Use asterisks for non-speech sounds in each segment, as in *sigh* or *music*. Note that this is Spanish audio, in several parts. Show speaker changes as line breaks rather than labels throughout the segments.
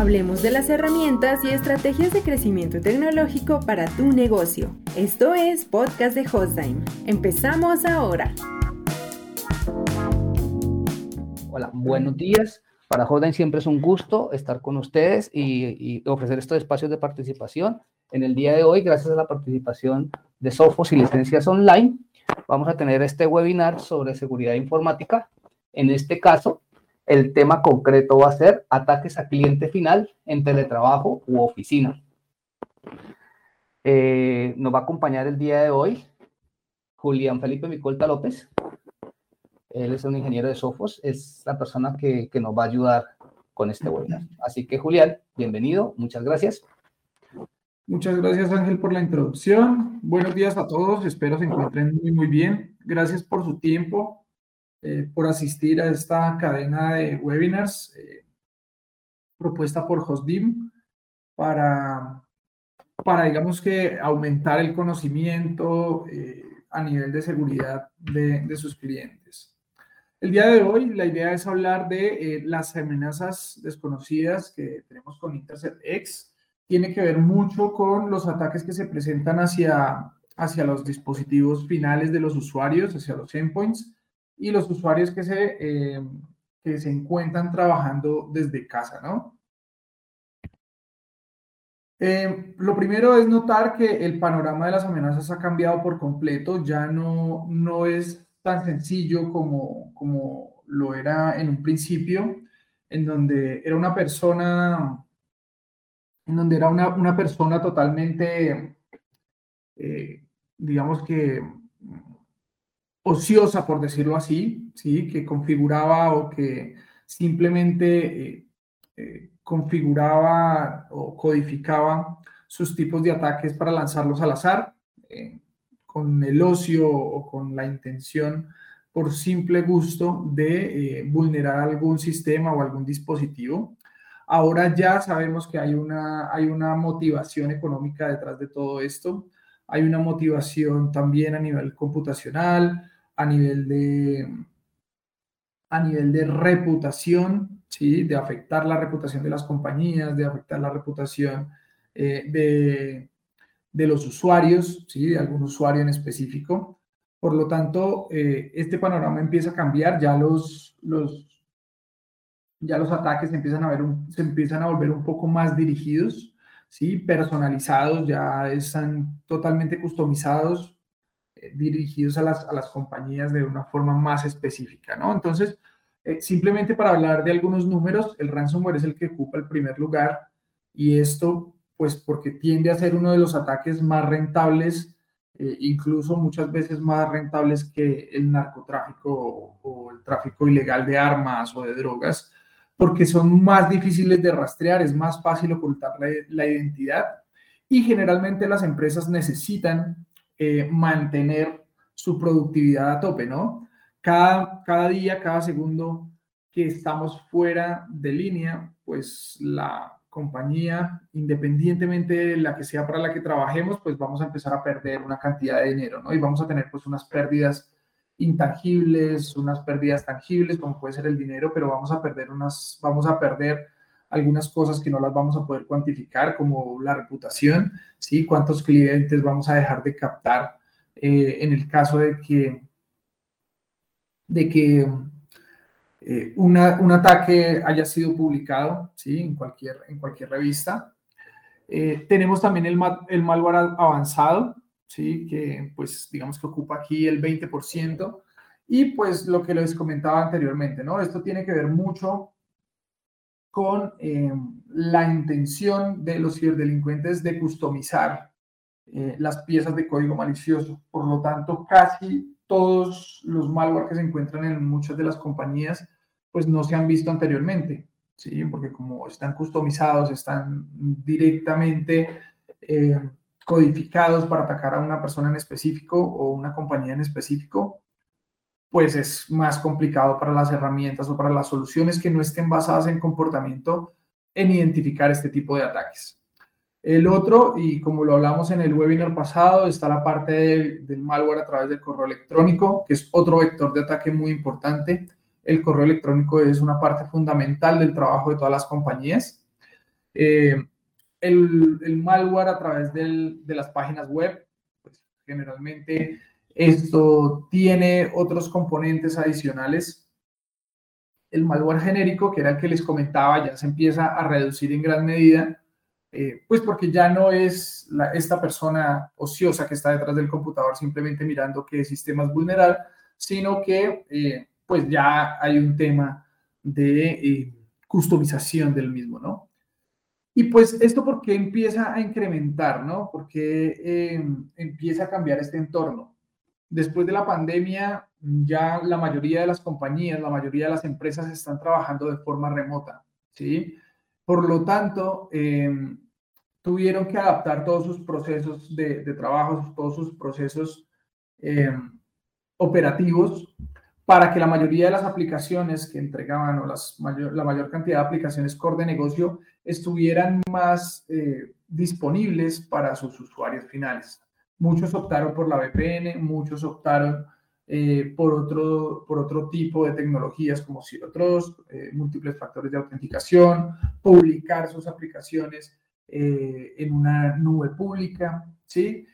Hablemos de las herramientas y estrategias de crecimiento tecnológico para tu negocio. Esto es Podcast de Hostime. Empezamos ahora.
Hola, buenos días. Para Hostime siempre es un gusto estar con ustedes y, ofrecer estos espacios de participación. En el día de hoy, gracias a la participación de Sofos y licencias online, vamos a tener este webinar sobre seguridad informática. En este caso, el tema concreto va a ser ataques a cliente final en teletrabajo u oficina. Eh, nos va a acompañar el día de hoy Julián Felipe Micolta López. Él es un ingeniero de Sofos, es la persona que, que nos va a ayudar con este webinar. Así que Julián, bienvenido, muchas gracias.
Muchas gracias Ángel por la introducción. Buenos días a todos, espero se encuentren muy, muy bien. Gracias por su tiempo. Eh, por asistir a esta cadena de webinars eh, propuesta por HostDim para, para, digamos que, aumentar el conocimiento eh, a nivel de seguridad de, de, sus clientes. El día de hoy la idea es hablar de las amenazas desconocidas que tenemos con Intercept X. Tiene que ver mucho con los ataques que se presentan hacia, hacia los dispositivos finales de los usuarios, hacia los endpoints, y los usuarios que se, eh, que se encuentran trabajando desde casa, ¿no? Eh, lo primero es notar que el panorama de las amenazas ha cambiado por completo, ya no, no es tan sencillo como, como lo era en un principio, en donde era una persona, en donde era una, una persona totalmente, eh, digamos que ociosa, por decirlo así, ¿sí? que configuraba o que simplemente eh, eh, configuraba o codificaba sus tipos de ataques para lanzarlos al azar, eh, con el ocio o con la intención por simple gusto de vulnerar algún sistema o algún dispositivo. Ahora ya sabemos que hay una, hay una motivación económica detrás de todo esto, hay una motivación también a nivel computacional, a nivel de, a nivel de reputación, ¿sí? de afectar la reputación de las compañías, de afectar la reputación eh, de, de, los usuarios, ¿sí? de algún usuario en específico. Por lo tanto, eh, este panorama empieza a cambiar, ya los, los, ya los ataques empiezan a, ver se empiezan a volver un poco más dirigidos, ¿sí? personalizados, ya están totalmente customizados eh, dirigidos a las, a las compañías de una forma más específica, ¿no? Entonces, eh, simplemente para hablar de algunos números, el ransomware es el que ocupa el primer lugar y esto, pues porque tiende a ser uno de los ataques más rentables, eh, incluso muchas veces más rentables que el narcotráfico o, o el tráfico ilegal de armas o de drogas, porque son más difíciles de rastrear, es más fácil ocultar la, la identidad y generalmente las empresas necesitan eh, mantener su productividad a tope, ¿no? Cada, cada día, cada segundo que estamos fuera de línea, pues la compañía, independientemente de la que sea para la que trabajemos, pues vamos a empezar a perder una cantidad de dinero, ¿no? Y vamos a tener pues unas pérdidas intangibles, unas pérdidas tangibles, como puede ser el dinero, pero vamos a perder unas, vamos a perder algunas cosas que no las vamos a poder cuantificar, como la reputación, ¿sí? Cuántos clientes vamos a dejar de captar eh, en el caso de que, de que eh, un ataque haya sido publicado, ¿sí? En cualquier, en cualquier revista. Eh, tenemos también el, el malware avanzado, ¿sí? Que pues digamos que ocupa aquí el 20%. Y pues lo que les comentaba anteriormente, ¿no? Esto tiene que ver mucho con eh, la intención de los ciberdelincuentes de customizar eh, las piezas de código malicioso. Por lo tanto, casi todos los malware que se encuentran en muchas de las compañías, pues no se han visto anteriormente, ¿sí? Porque como están customizados, están directamente eh, codificados para atacar a una persona en específico o una compañía en específico, pues es más complicado para las herramientas o para las soluciones que no estén basadas en comportamiento en identificar este tipo de ataques. El otro, y como lo hablamos en el webinar pasado, está la parte del, malware a través del correo electrónico, que es otro vector de ataque muy importante. El correo electrónico es una parte fundamental del trabajo de todas las compañías. Eh, el, malware a través de las páginas web, pues generalmente esto tiene otros componentes adicionales. El malware genérico, que era el que les comentaba, ya se empieza a reducir en gran medida, eh, pues porque ya no es esta persona ociosa que está detrás del computador simplemente mirando qué sistema es vulnerable, sino que eh, pues ya hay un tema de eh, customización del mismo, ¿no? Y pues esto porque empieza a incrementar, ¿no? Porque empieza a cambiar este entorno después de la pandemia, ya la mayoría de las compañías, la mayoría de las empresas están trabajando de forma remota, ¿sí? Por lo tanto, em, tuvieron que adaptar todos sus procesos de, trabajo, todos sus procesos em, operativos para que la mayoría de las aplicaciones que entregaban o la mayor cantidad de aplicaciones core de negocio estuvieran más eh, disponibles para sus usuarios finales. Muchos optaron por la VPN, muchos optaron eh, por, otro, por otro tipo de tecnologías como si otros eh, múltiples factores de autenticación, publicar sus aplicaciones eh, en una nube pública, ¿sí?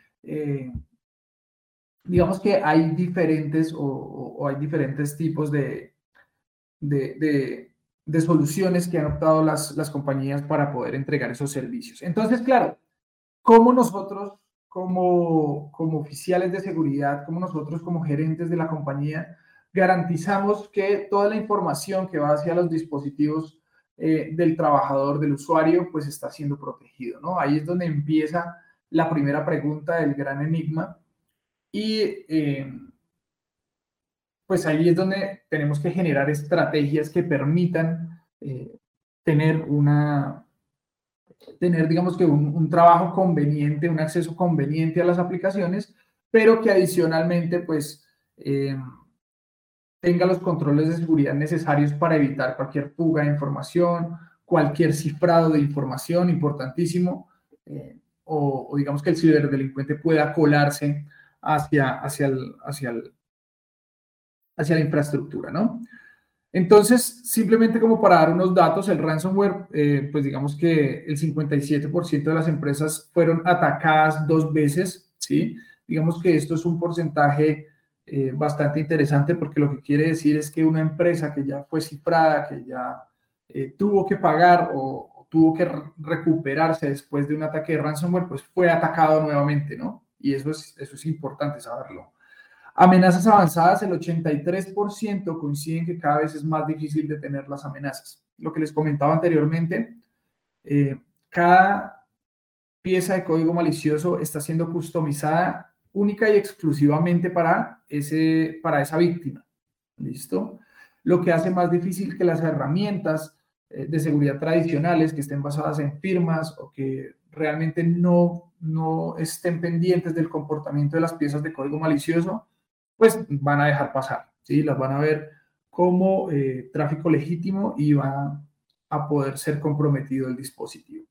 digamos que hay diferentes o, hay diferentes tipos de, de, de, soluciones que han optado las, las compañías para poder entregar esos servicios. Entonces, claro, ¿cómo nosotros como, como oficiales de seguridad, como nosotros como gerentes de la compañía, garantizamos que toda la información que va hacia los dispositivos eh, del trabajador, del usuario, pues está siendo protegido, ¿no? Ahí es donde empieza la primera pregunta del gran enigma y eh, pues ahí es donde tenemos que generar estrategias que permitan eh, tener una, tener, digamos que un, trabajo conveniente, un acceso conveniente a las aplicaciones, pero que adicionalmente, pues, eh, tenga los controles de seguridad necesarios para evitar cualquier fuga de información, cualquier cifrado de información, importantísimo, eh, o, digamos que el ciberdelincuente pueda colarse hacia, hacia, el, hacia, el, hacia la infraestructura, ¿no? Entonces, simplemente como para dar unos datos, el ransomware, eh, pues digamos que el 57% de las empresas fueron atacadas dos veces, ¿sí? Digamos que esto es un porcentaje eh, bastante interesante porque lo que quiere decir es que una empresa que ya fue cifrada, que ya eh, tuvo que pagar o, tuvo que recuperarse después de un ataque de ransomware, pues fue atacado nuevamente, ¿no? Y eso es, eso es importante saberlo. Amenazas avanzadas, el 83% coinciden que cada vez es más difícil detener las amenazas. Lo que les comentaba anteriormente, eh, cada pieza de código malicioso está siendo customizada única y exclusivamente para, ese, para esa víctima. ¿Listo? Lo que hace más difícil que las herramientas eh, de seguridad tradicionales que estén basadas en firmas o que realmente no, no estén pendientes del comportamiento de las piezas de código malicioso, pues van a dejar pasar, ¿sí? Las van a ver como eh, tráfico legítimo y va a poder ser comprometido el dispositivo.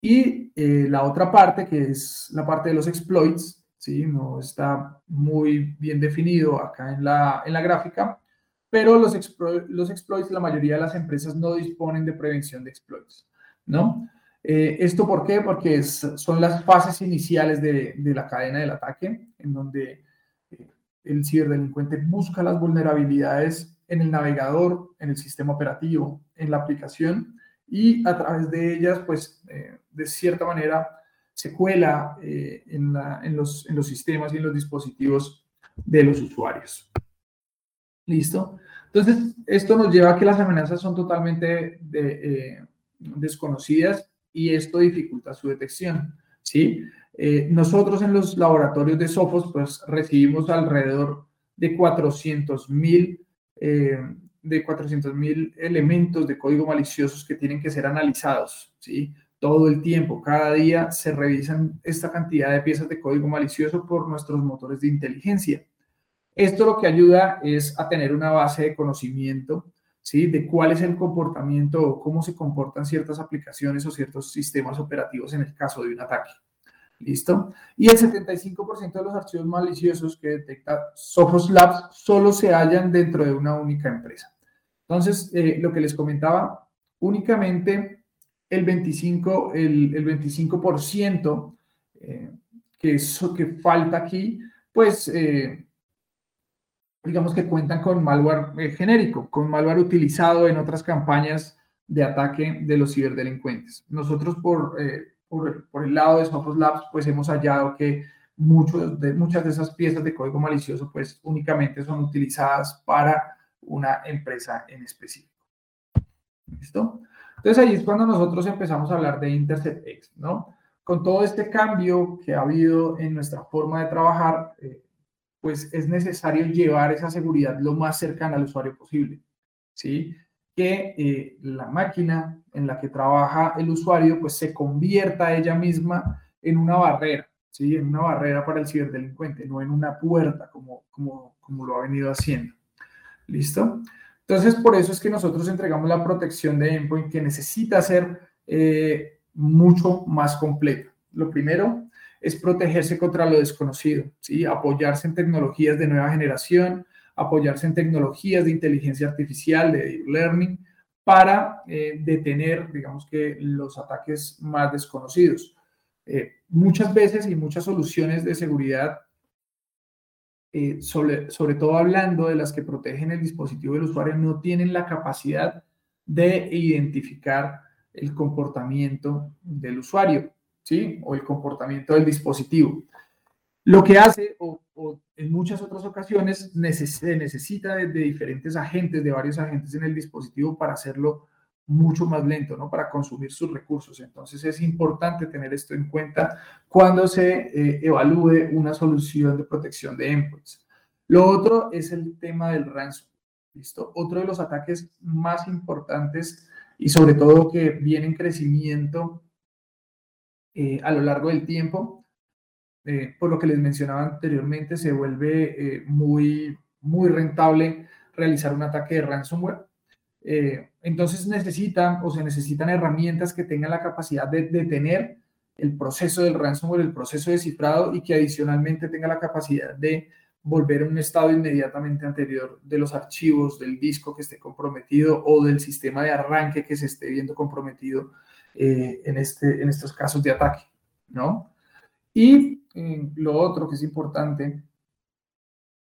Y eh, la otra parte, que es la parte de los exploits, ¿sí? No está muy bien definido acá en la, en la gráfica, pero los, los exploits, la mayoría de las empresas no disponen de prevención de exploits, ¿no? Eh, ¿Esto por qué? Porque son las fases iniciales de, de, la cadena del ataque, en donde el ciberdelincuente busca las vulnerabilidades en el navegador, en el sistema operativo, en la aplicación y a través de ellas, pues, eh, de cierta manera, se cuela eh, en, los, sistemas y en los dispositivos de los usuarios. ¿Listo? Entonces, esto nos lleva a que las amenazas son totalmente eh, desconocidas y esto dificulta su detección. ¿sí? Eh, nosotros en los laboratorios de Sophos, pues recibimos alrededor de 400 mil eh, de 400 mil elementos de código maliciosos que tienen que ser analizados, ¿sí? Todo el tiempo, cada día se revisan esta cantidad de piezas de código malicioso por nuestros motores de inteligencia. Esto lo que ayuda es a tener una base de conocimiento, ¿sí? De cuál es el comportamiento o cómo se comportan ciertas aplicaciones o ciertos sistemas operativos en el caso de un ataque. ¿Listo? Y el 75% de los archivos maliciosos que detecta Sophos Labs solo se hallan dentro de una única empresa. Entonces, eh, lo que les comentaba, únicamente el 25%, el, el 25% eh, que, eso, que falta aquí, pues eh, digamos que cuentan con malware genérico, con malware utilizado en otras campañas de ataque de los ciberdelincuentes. Nosotros por, por, por, el lado de Sophos Labs, pues hemos hallado que muchos de, muchas de esas piezas de código malicioso, pues únicamente son utilizadas para una empresa en específico. ¿Listo? Entonces ahí es cuando nosotros empezamos a hablar de Intercept X, ¿no? Con todo este cambio que ha habido en nuestra forma de trabajar, eh, pues es necesario llevar esa seguridad lo más cercana al usuario posible, ¿sí? Que eh, la máquina en la que trabaja el usuario, pues se convierta ella misma en una barrera, ¿sí? En una barrera para el ciberdelincuente, no en una puerta como, como, como lo ha venido haciendo. ¿Listo? Entonces, por eso es que nosotros entregamos la protección de endpoint que necesita ser eh, mucho más completa. Lo primero es protegerse contra lo desconocido, ¿sí? apoyarse en tecnologías de nueva generación, apoyarse en tecnologías de inteligencia artificial, de deep learning, para eh, detener, digamos que, los ataques más desconocidos. Eh, muchas veces y muchas soluciones de seguridad eh, sobre, sobre todo hablando de las que protegen el dispositivo del usuario, no tienen la capacidad de identificar el comportamiento del usuario, ¿sí? O el comportamiento del dispositivo. Lo que hace, en muchas otras ocasiones, se necesita de, de, diferentes agentes, de varios agentes en el dispositivo para hacerlo mucho más lento, ¿no? Para consumir sus recursos. Entonces es importante tener esto en cuenta cuando se eh, evalúe una solución de protección de endpoints. Lo otro es el tema del ransom. ¿Listo? Otro de los ataques más importantes y sobre todo que viene en crecimiento eh, a lo largo del tiempo, eh, por lo que les mencionaba anteriormente, se vuelve muy, muy rentable realizar un ataque de ransomware eh, entonces necesitan o se necesitan herramientas que tengan la capacidad de detener el proceso del ransomware, el proceso de cifrado y que adicionalmente tenga la capacidad de volver a un estado inmediatamente anterior de los archivos del disco que esté comprometido o del sistema de arranque que se esté viendo comprometido eh, en, este, en estos casos de ataque, ¿no? Y eh, lo otro que es importante,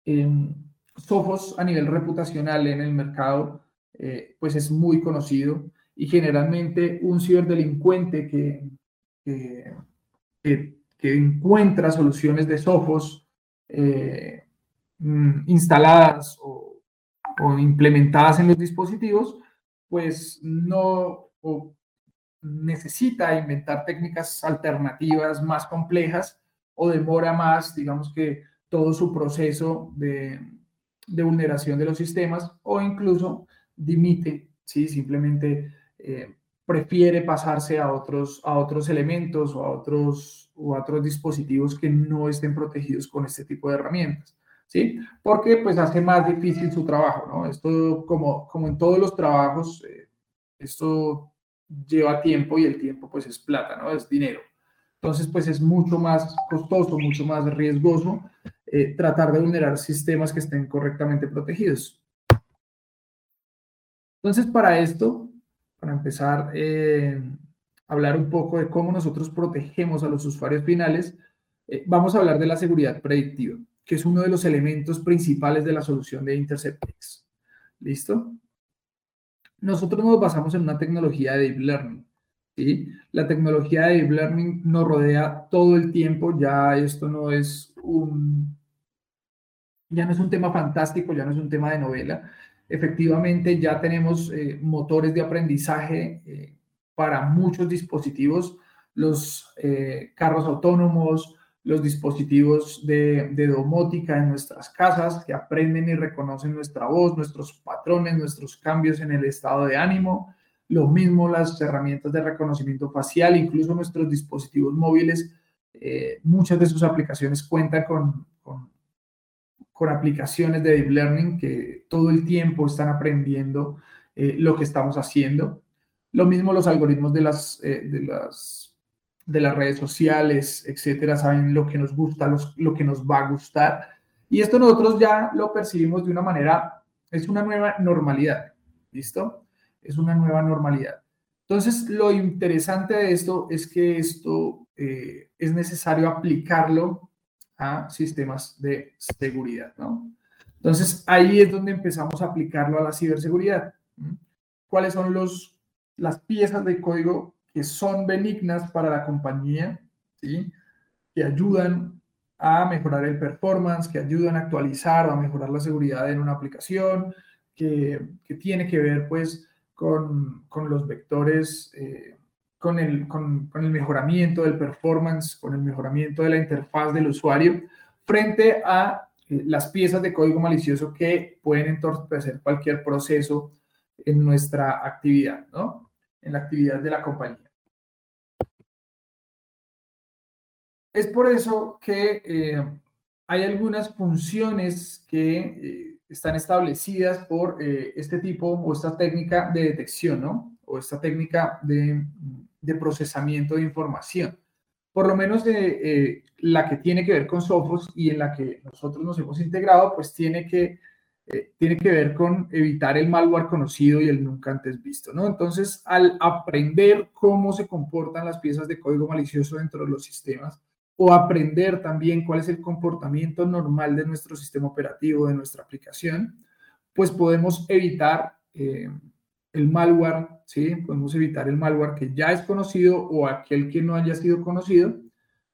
eh, Sophos a nivel reputacional en el mercado eh, pues es muy conocido y generalmente un ciberdelincuente que, que, encuentra soluciones de Sophos eh, mm, instaladas o, implementadas en los dispositivos, pues no necesita inventar técnicas alternativas más complejas o demora más, digamos que todo su proceso de, vulneración de los sistemas o incluso dimite, ¿sí? simplemente eh, prefiere pasarse a otros, a otros elementos o a otros, o otros dispositivos que no estén protegidos con este tipo de herramientas. ¿sí? Porque pues hace más difícil su trabajo, ¿no? Esto como, como en todos los trabajos, eh, esto lleva tiempo y el tiempo pues es plata, ¿no? Es dinero. Entonces pues es mucho más costoso, mucho más riesgoso eh, tratar de vulnerar sistemas que estén correctamente protegidos. Entonces, para esto, para empezar eh, hablar un poco de cómo nosotros protegemos a los usuarios finales, eh, vamos a hablar de la seguridad predictiva, que es uno de los elementos principales de la solución de InterceptX. ¿Listo? Nosotros nos basamos en una tecnología de Deep Learning. ¿sí? La tecnología de Deep Learning nos rodea todo el tiempo, ya esto no es un, ya no es un tema fantástico, ya no es un tema de novela, efectivamente ya tenemos eh, motores de aprendizaje eh, para muchos dispositivos, los eh, carros autónomos, los dispositivos de, domótica en nuestras casas que aprenden y reconocen nuestra voz, nuestros patrones, nuestros cambios en el estado de ánimo. Lo mismo las herramientas de reconocimiento facial, incluso nuestros dispositivos móviles, muchas de sus aplicaciones cuentan con, con con aplicaciones de Deep Learning que todo el tiempo están aprendiendo eh, lo que estamos haciendo. Lo mismo los algoritmos de las, eh, de las, de las redes sociales, etcétera, saben lo que nos gusta, lo que nos va a gustar. Y esto nosotros ya lo percibimos de una manera, es una nueva normalidad, ¿listo? Es una nueva normalidad. Entonces, lo interesante de esto es que esto eh, es necesario aplicarlo a sistemas de seguridad, ¿no? Entonces, ahí es donde empezamos a aplicarlo a la ciberseguridad. ¿Cuáles son los, las piezas de código que son benignas para la compañía, ¿sí? que ayudan a mejorar el performance, que ayudan a actualizar o a mejorar la seguridad en una aplicación, que, que tiene que ver pues con, con los vectores, eh, con, el, con, con, el mejoramiento del performance, con el mejoramiento de la interfaz del usuario, frente a eh, las piezas de código malicioso que pueden entorpecer cualquier proceso en nuestra actividad, ¿no? En la actividad de la compañía. Es por eso que eh, hay algunas funciones que eh, están establecidas por eh, este tipo o esta técnica de detección, ¿no? O esta técnica de, de procesamiento de información. Por lo menos de la que tiene que ver con Sophos y en la que nosotros nos hemos integrado, pues tiene que, tiene que ver con evitar el malware conocido y el nunca antes visto, ¿no? Entonces, al aprender cómo se comportan las piezas de código malicioso dentro de los sistemas, o aprender también cuál es el comportamiento normal de nuestro sistema operativo, de nuestra aplicación, pues podemos evitar eh, el malware, ¿sí? Podemos evitar el malware que ya es conocido o aquel que no haya sido conocido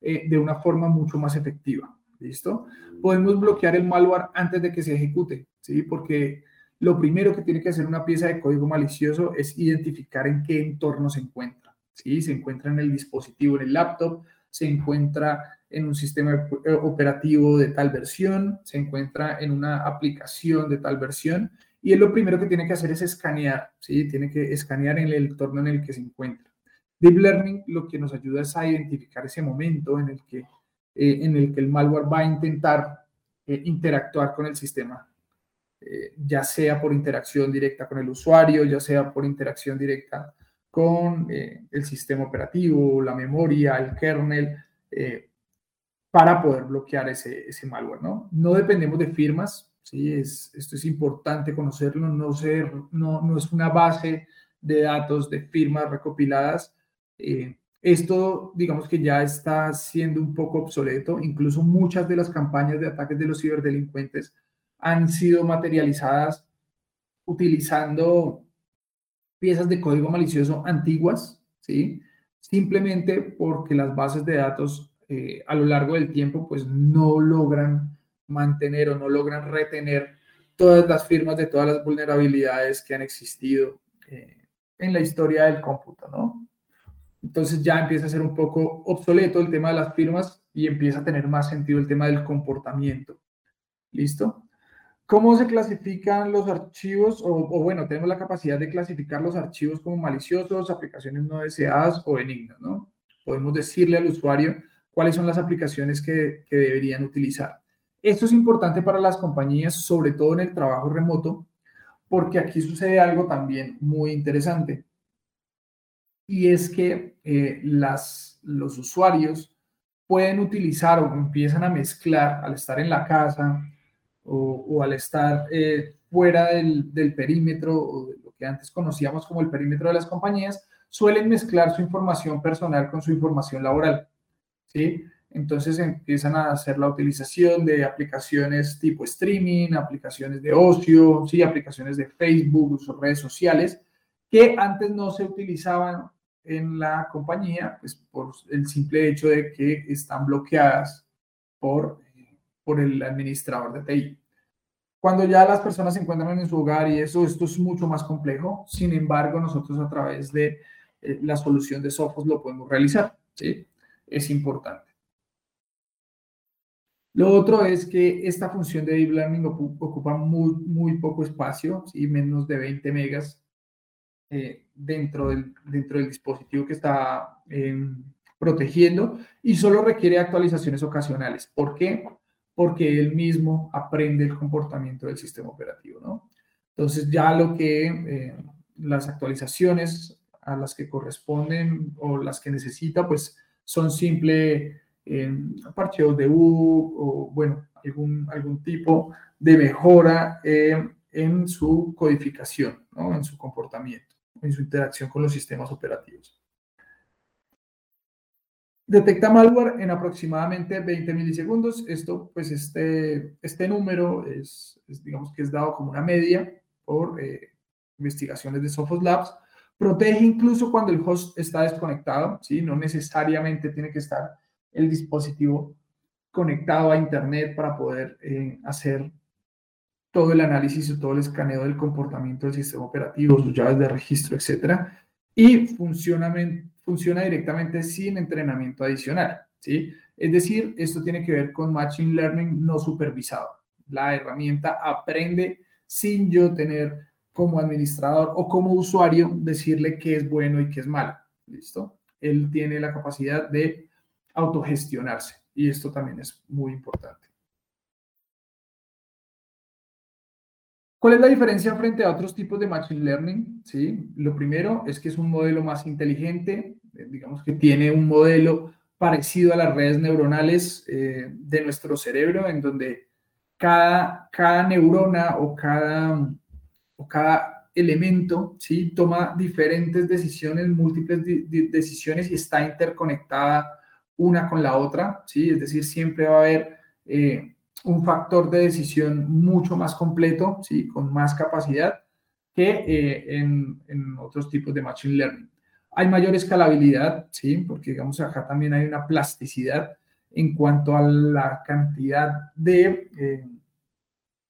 eh, de una forma mucho más efectiva, ¿listo? Podemos bloquear el malware antes de que se ejecute, ¿sí? Porque lo primero que tiene que hacer una pieza de código malicioso es identificar en qué entorno se encuentra, ¿sí? Se encuentra en el dispositivo, en el laptop, se encuentra en un sistema eh, operativo de tal versión, se encuentra en una aplicación de tal versión, y él lo primero que tiene que hacer es escanear, ¿sí? Tiene que escanear en el entorno en el que se encuentra. Deep Learning lo que nos ayuda es a identificar ese momento en el que, eh, en el, que el malware va a intentar eh, interactuar con el sistema, ya sea por interacción directa con el usuario, ya sea por interacción directa con eh, el sistema operativo, la memoria, el kernel, eh, para poder bloquear ese, ese, malware, ¿no? No dependemos de firmas, ¿sí? Es, esto es importante conocerlo, no, ser, no, no es una base de datos de firmas recopiladas. Eh, esto, digamos que ya está siendo un poco obsoleto, incluso muchas de las campañas de ataques de los ciberdelincuentes han sido materializadas utilizando piezas de código malicioso antiguas, ¿sí? Simplemente porque las bases de datos eh, a lo largo del tiempo pues no logran mantener o no logran retener todas las firmas de todas las vulnerabilidades que han existido eh, en la historia del cómputo, ¿no? Entonces ya empieza a ser un poco obsoleto el tema de las firmas y empieza a tener más sentido el tema del comportamiento. ¿Listo? ¿Cómo se clasifican los archivos? O, bueno, tenemos la capacidad de clasificar los archivos como maliciosos, aplicaciones no deseadas o benignas, ¿no? Podemos decirle al usuario cuáles son las aplicaciones que, que deberían utilizar. Esto es importante para las compañías, sobre todo en el trabajo remoto, porque aquí sucede algo también muy interesante. Y es que eh, las, los usuarios pueden utilizar o empiezan a mezclar al estar en la casa, o, al estar eh, fuera del, del, perímetro o de lo que antes conocíamos como el perímetro de las compañías, suelen mezclar su información personal con su información laboral. ¿sí? Entonces empiezan a hacer la utilización de aplicaciones tipo streaming, aplicaciones de ocio, ¿sí? aplicaciones de Facebook, sus redes sociales, que antes no se utilizaban en la compañía, pues por el simple hecho de que están bloqueadas por por el administrador de TI. Cuando ya las personas se encuentran en su hogar y eso, esto es mucho más complejo, sin embargo, nosotros a través de eh, la solución de Sophos lo podemos realizar, ¿sí? Es importante. Lo otro es que esta función de Deep Learning ocupa muy, muy poco espacio, ¿sí? menos de 20 megas eh, dentro, del, dentro del dispositivo que está em, protegiendo y solo requiere actualizaciones ocasionales. ¿Por qué? Porque él mismo aprende el comportamiento del sistema operativo, ¿no? Entonces ya lo que eh, las actualizaciones a las que corresponden o las que necesita, pues son simple eh, de U o, bueno, algún, algún tipo de mejora eh, en su codificación, ¿no? En su comportamiento, en su interacción con los sistemas operativos. Detecta malware en aproximadamente 20 milisegundos. Esto, pues este, este número es, digamos que es dado como una media por eh, investigaciones de Sophos Labs. Protege incluso cuando el host está desconectado, ¿sí? No necesariamente tiene que estar el dispositivo conectado a Internet para poder eh, hacer todo el análisis o todo el escaneo del comportamiento del sistema operativo, sus llaves de registro, etcétera, y funciona, funciona directamente sin entrenamiento adicional, ¿sí? Es decir, esto tiene que ver con Machine Learning no supervisado. La herramienta aprende sin yo tener como administrador o como usuario decirle qué es bueno y qué es malo. ¿Listo? Él tiene la capacidad de autogestionarse y esto también es muy importante. ¿Cuál es la diferencia frente a otros tipos de Machine Learning? ¿Sí? Lo primero es que es un modelo más inteligente, eh, digamos que tiene un modelo parecido a las redes neuronales eh, de nuestro cerebro, en donde cada, cada neurona o cada, o cada elemento ¿sí? toma diferentes decisiones, múltiples decisiones y está interconectada una con la otra, ¿sí? Es decir, siempre va a haber eh, un factor de decisión mucho más completo, ¿sí? Con más capacidad que eh, en, otros tipos de Machine Learning. Hay mayor escalabilidad, ¿sí? Porque, digamos, acá también hay una plasticidad en cuanto a la cantidad de, eh,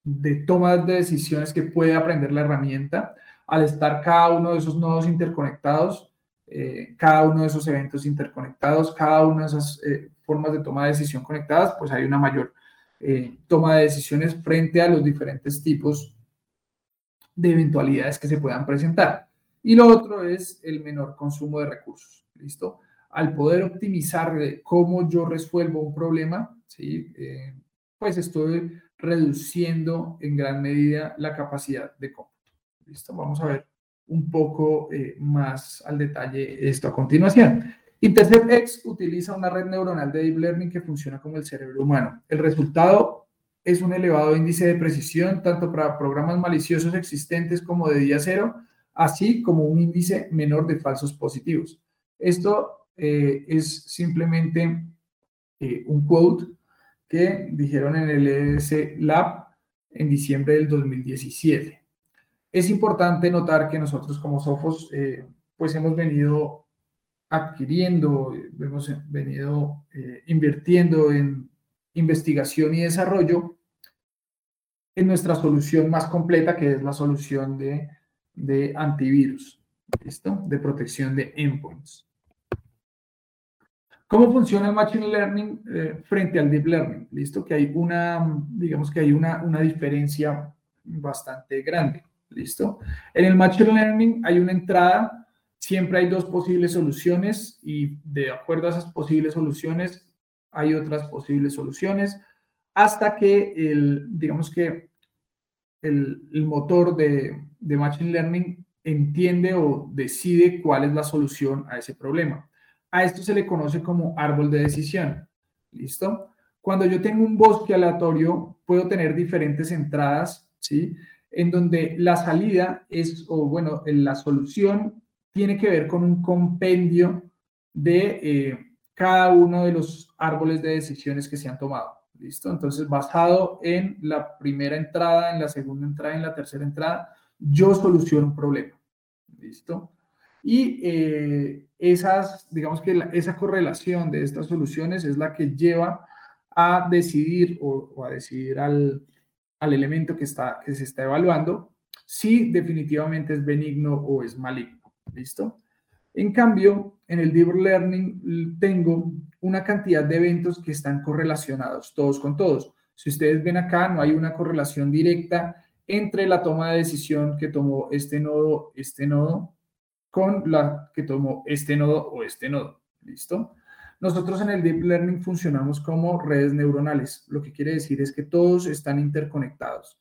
de tomas de decisiones que puede aprender la herramienta. Al estar cada uno de esos nodos interconectados, eh, cada uno de esos eventos interconectados, cada una de esas formas de toma de decisión conectadas, pues hay una mayor eh, toma de decisiones frente a los diferentes tipos de eventualidades que se puedan presentar. Y lo otro es el menor consumo de recursos. ¿Listo? Al poder optimizar cómo yo resuelvo un problema, ¿sí? pues estoy reduciendo en gran medida la capacidad de cómputo. ¿Listo? Vamos a ver un poco eh, más al detalle esto a continuación. InterceptX utiliza una red neuronal de Deep Learning que funciona como el cerebro humano. El resultado es un elevado índice de precisión tanto para programas maliciosos existentes como de día cero, así como un índice menor de falsos positivos. Esto eh, es simplemente eh, un quote que dijeron en el ES Lab en diciembre del 2017. Es importante notar que nosotros como Sofos, eh, pues hemos venido adquiriendo, hemos venido eh, invirtiendo en investigación y desarrollo en nuestra solución más completa, que es la solución de, de antivirus, ¿listo? De protección de endpoints. ¿Cómo funciona el Machine Learning eh, frente al Deep Learning? Listo, que hay una, digamos que hay una, una diferencia bastante grande. ¿Listo? En el Machine Learning hay una entrada, siempre hay dos posibles soluciones y de acuerdo a esas posibles soluciones hay otras posibles soluciones hasta que el, digamos que el, motor de, Machine Learning entiende o decide cuál es la solución a ese problema. A esto se le conoce como árbol de decisión. ¿Listo? Cuando yo tengo un bosque aleatorio, puedo tener diferentes entradas, ¿sí? en donde la salida es, o bueno, la solución tiene que ver con un compendio de eh, cada uno de los árboles de decisiones que se han tomado. ¿Listo? Entonces, basado en la primera entrada, en la segunda entrada, en la tercera entrada, yo soluciono un problema. ¿Listo? Y eh, esas, digamos que esa correlación de estas soluciones es la que lleva a decidir o a decidir al, al elemento que, está, que se está evaluando si definitivamente es benigno o es maligno. ¿Listo? En cambio, en el Deep Learning tengo una cantidad de eventos que están correlacionados todos con todos. Si ustedes ven acá, no hay una correlación directa entre la toma de decisión que tomó este nodo, este nodo, con la que tomó este nodo o este nodo. ¿Listo? Nosotros en el Deep Learning funcionamos como redes neuronales. Lo que quiere decir es que todos están interconectados.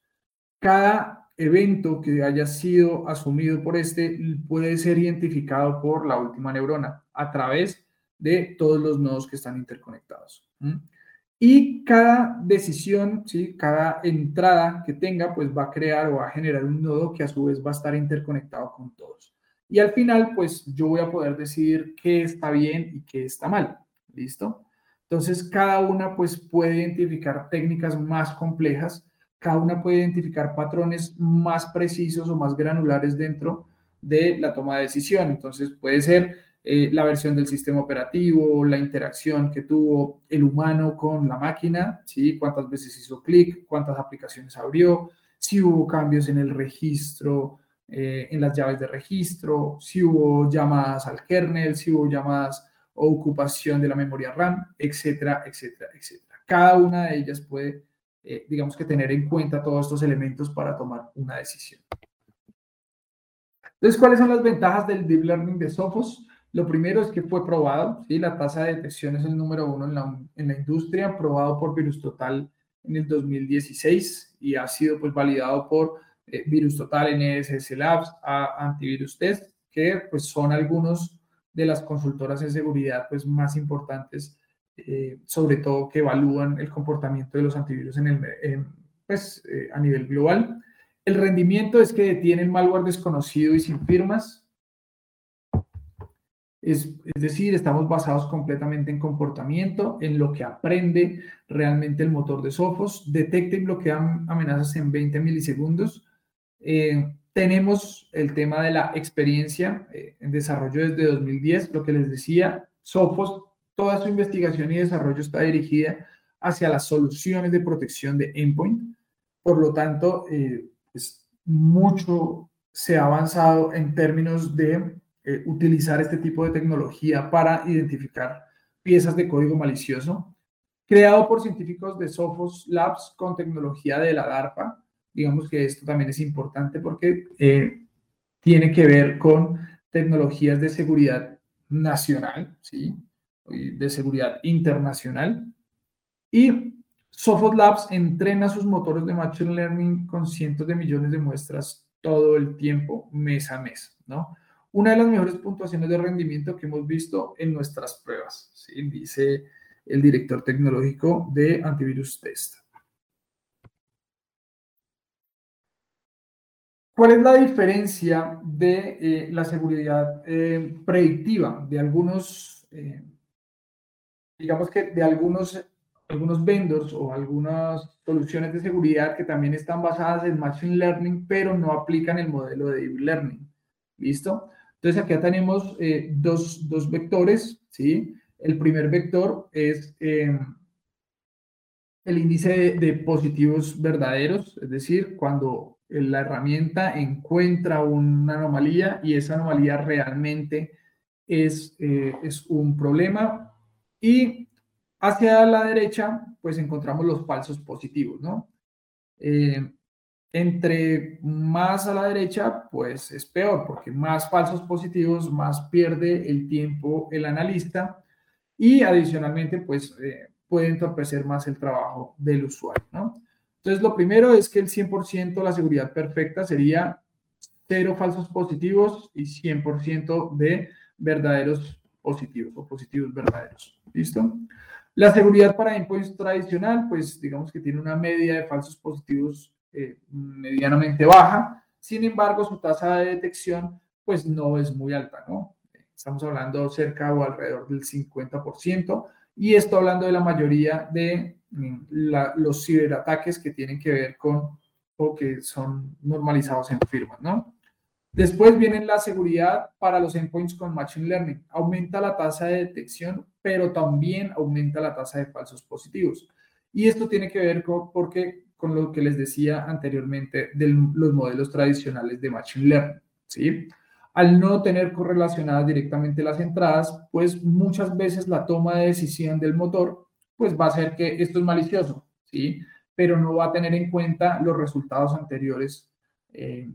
Cada evento que haya sido asumido por este puede ser identificado por la última neurona a través de todos los nodos que están interconectados. Y cada decisión, ¿sí? cada entrada que tenga, pues va a crear o va a generar un nodo que a su vez va a estar interconectado con todos. Y al final, pues yo voy a poder decidir qué está bien y qué está mal. ¿Listo? Entonces, cada una pues puede identificar técnicas más complejas, cada una puede identificar patrones más precisos o más granulares dentro de la toma de decisión. Entonces, puede ser eh, la versión del sistema operativo, la interacción que tuvo el humano con la máquina, ¿sí? cuántas veces hizo clic, cuántas aplicaciones abrió, si hubo cambios en el registro, eh, en las llaves de registro, si hubo llamadas al kernel, si hubo llamadas o ocupación de la memoria RAM, etcétera, etcétera, etcétera. Cada una de ellas puede, eh, digamos que tener en cuenta todos estos elementos para tomar una decisión. Entonces, ¿cuáles son las ventajas del Deep Learning de Sophos? Lo primero es que fue probado, ¿sí? la tasa de detección es el número uno en la, en la industria, probado por Virus Total en el 2016 y ha sido pues validado por eh, Virus Total, NSS Labs, a Antivirus Test, que pues son algunos de las consultoras de seguridad pues más importantes, eh, sobre todo que evalúan el comportamiento de los antivirus en el, pues, eh, a nivel global. El rendimiento es que detienen malware desconocido y sin firmas, es, decir, estamos basados completamente en comportamiento, en lo que aprende realmente el motor de Sophos, detecta y bloquea amenazas en 20 milisegundos. Eh, tenemos el tema de la experiencia en desarrollo desde 2010, lo que les decía, Sophos, toda su investigación y desarrollo está dirigida hacia las soluciones de protección de endpoint. Por lo tanto, eh, pues, mucho se ha avanzado en términos de eh, utilizar este tipo de tecnología para identificar piezas de código malicioso, creado por científicos de Sophos Labs con tecnología de la DARPA. Digamos que esto también es importante porque eh, tiene que ver con tecnologías de seguridad nacional, ¿sí? De seguridad internacional. Y Sophos Labs entrena sus motores de Machine Learning con cientos de millones de muestras todo el tiempo, mes a mes, ¿no? una de las mejores puntuaciones de rendimiento que hemos visto en nuestras pruebas, ¿sí? dice el director tecnológico de Antivirus Test. ¿Cuál es la diferencia de eh, la seguridad eh, predictiva de algunos, eh, digamos que de algunos, algunos vendors o algunas soluciones de seguridad que también están basadas en Machine Learning, pero no aplican el modelo de Deep Learning? ¿Listo? Entonces, acá tenemos eh, dos, dos, vectores, ¿sí? El primer vector es eh, el índice de, positivos verdaderos, es decir, cuando la herramienta encuentra una anomalía y esa anomalía realmente es, eh, es un problema. Y hacia la derecha, pues encontramos los falsos positivos, ¿no? entre más a la derecha, pues es peor, porque más falsos positivos, más pierde el tiempo el analista y adicionalmente, pues eh, puede entorpecer más el trabajo del usuario, ¿no? Entonces, lo primero es que el 100% la seguridad perfecta sería cero falsos positivos y 100% de verdaderos positivos o positivos verdaderos. ¿Listo? La seguridad para endpoints tradicional, pues digamos que tiene una media de falsos positivos eh, medianamente baja, sin embargo su tasa de detección pues no es muy alta, ¿no? Estamos hablando cerca o alrededor del 50% y esto hablando de la mayoría de mm, los ciberataques que tienen que ver con o que son normalizados en firmas, ¿no? Después viene la seguridad para los endpoints con Machine Learning. Aumenta la tasa de detección, pero también aumenta la tasa de falsos positivos. Y esto tiene que ver con porque con lo que les decía anteriormente de los modelos tradicionales de Machine Learning, ¿sí? Al no tener correlacionadas directamente las entradas, pues muchas veces la toma de decisión del motor, pues va a ser que esto es malicioso, ¿sí? Pero no va a tener en cuenta los resultados anteriores eh,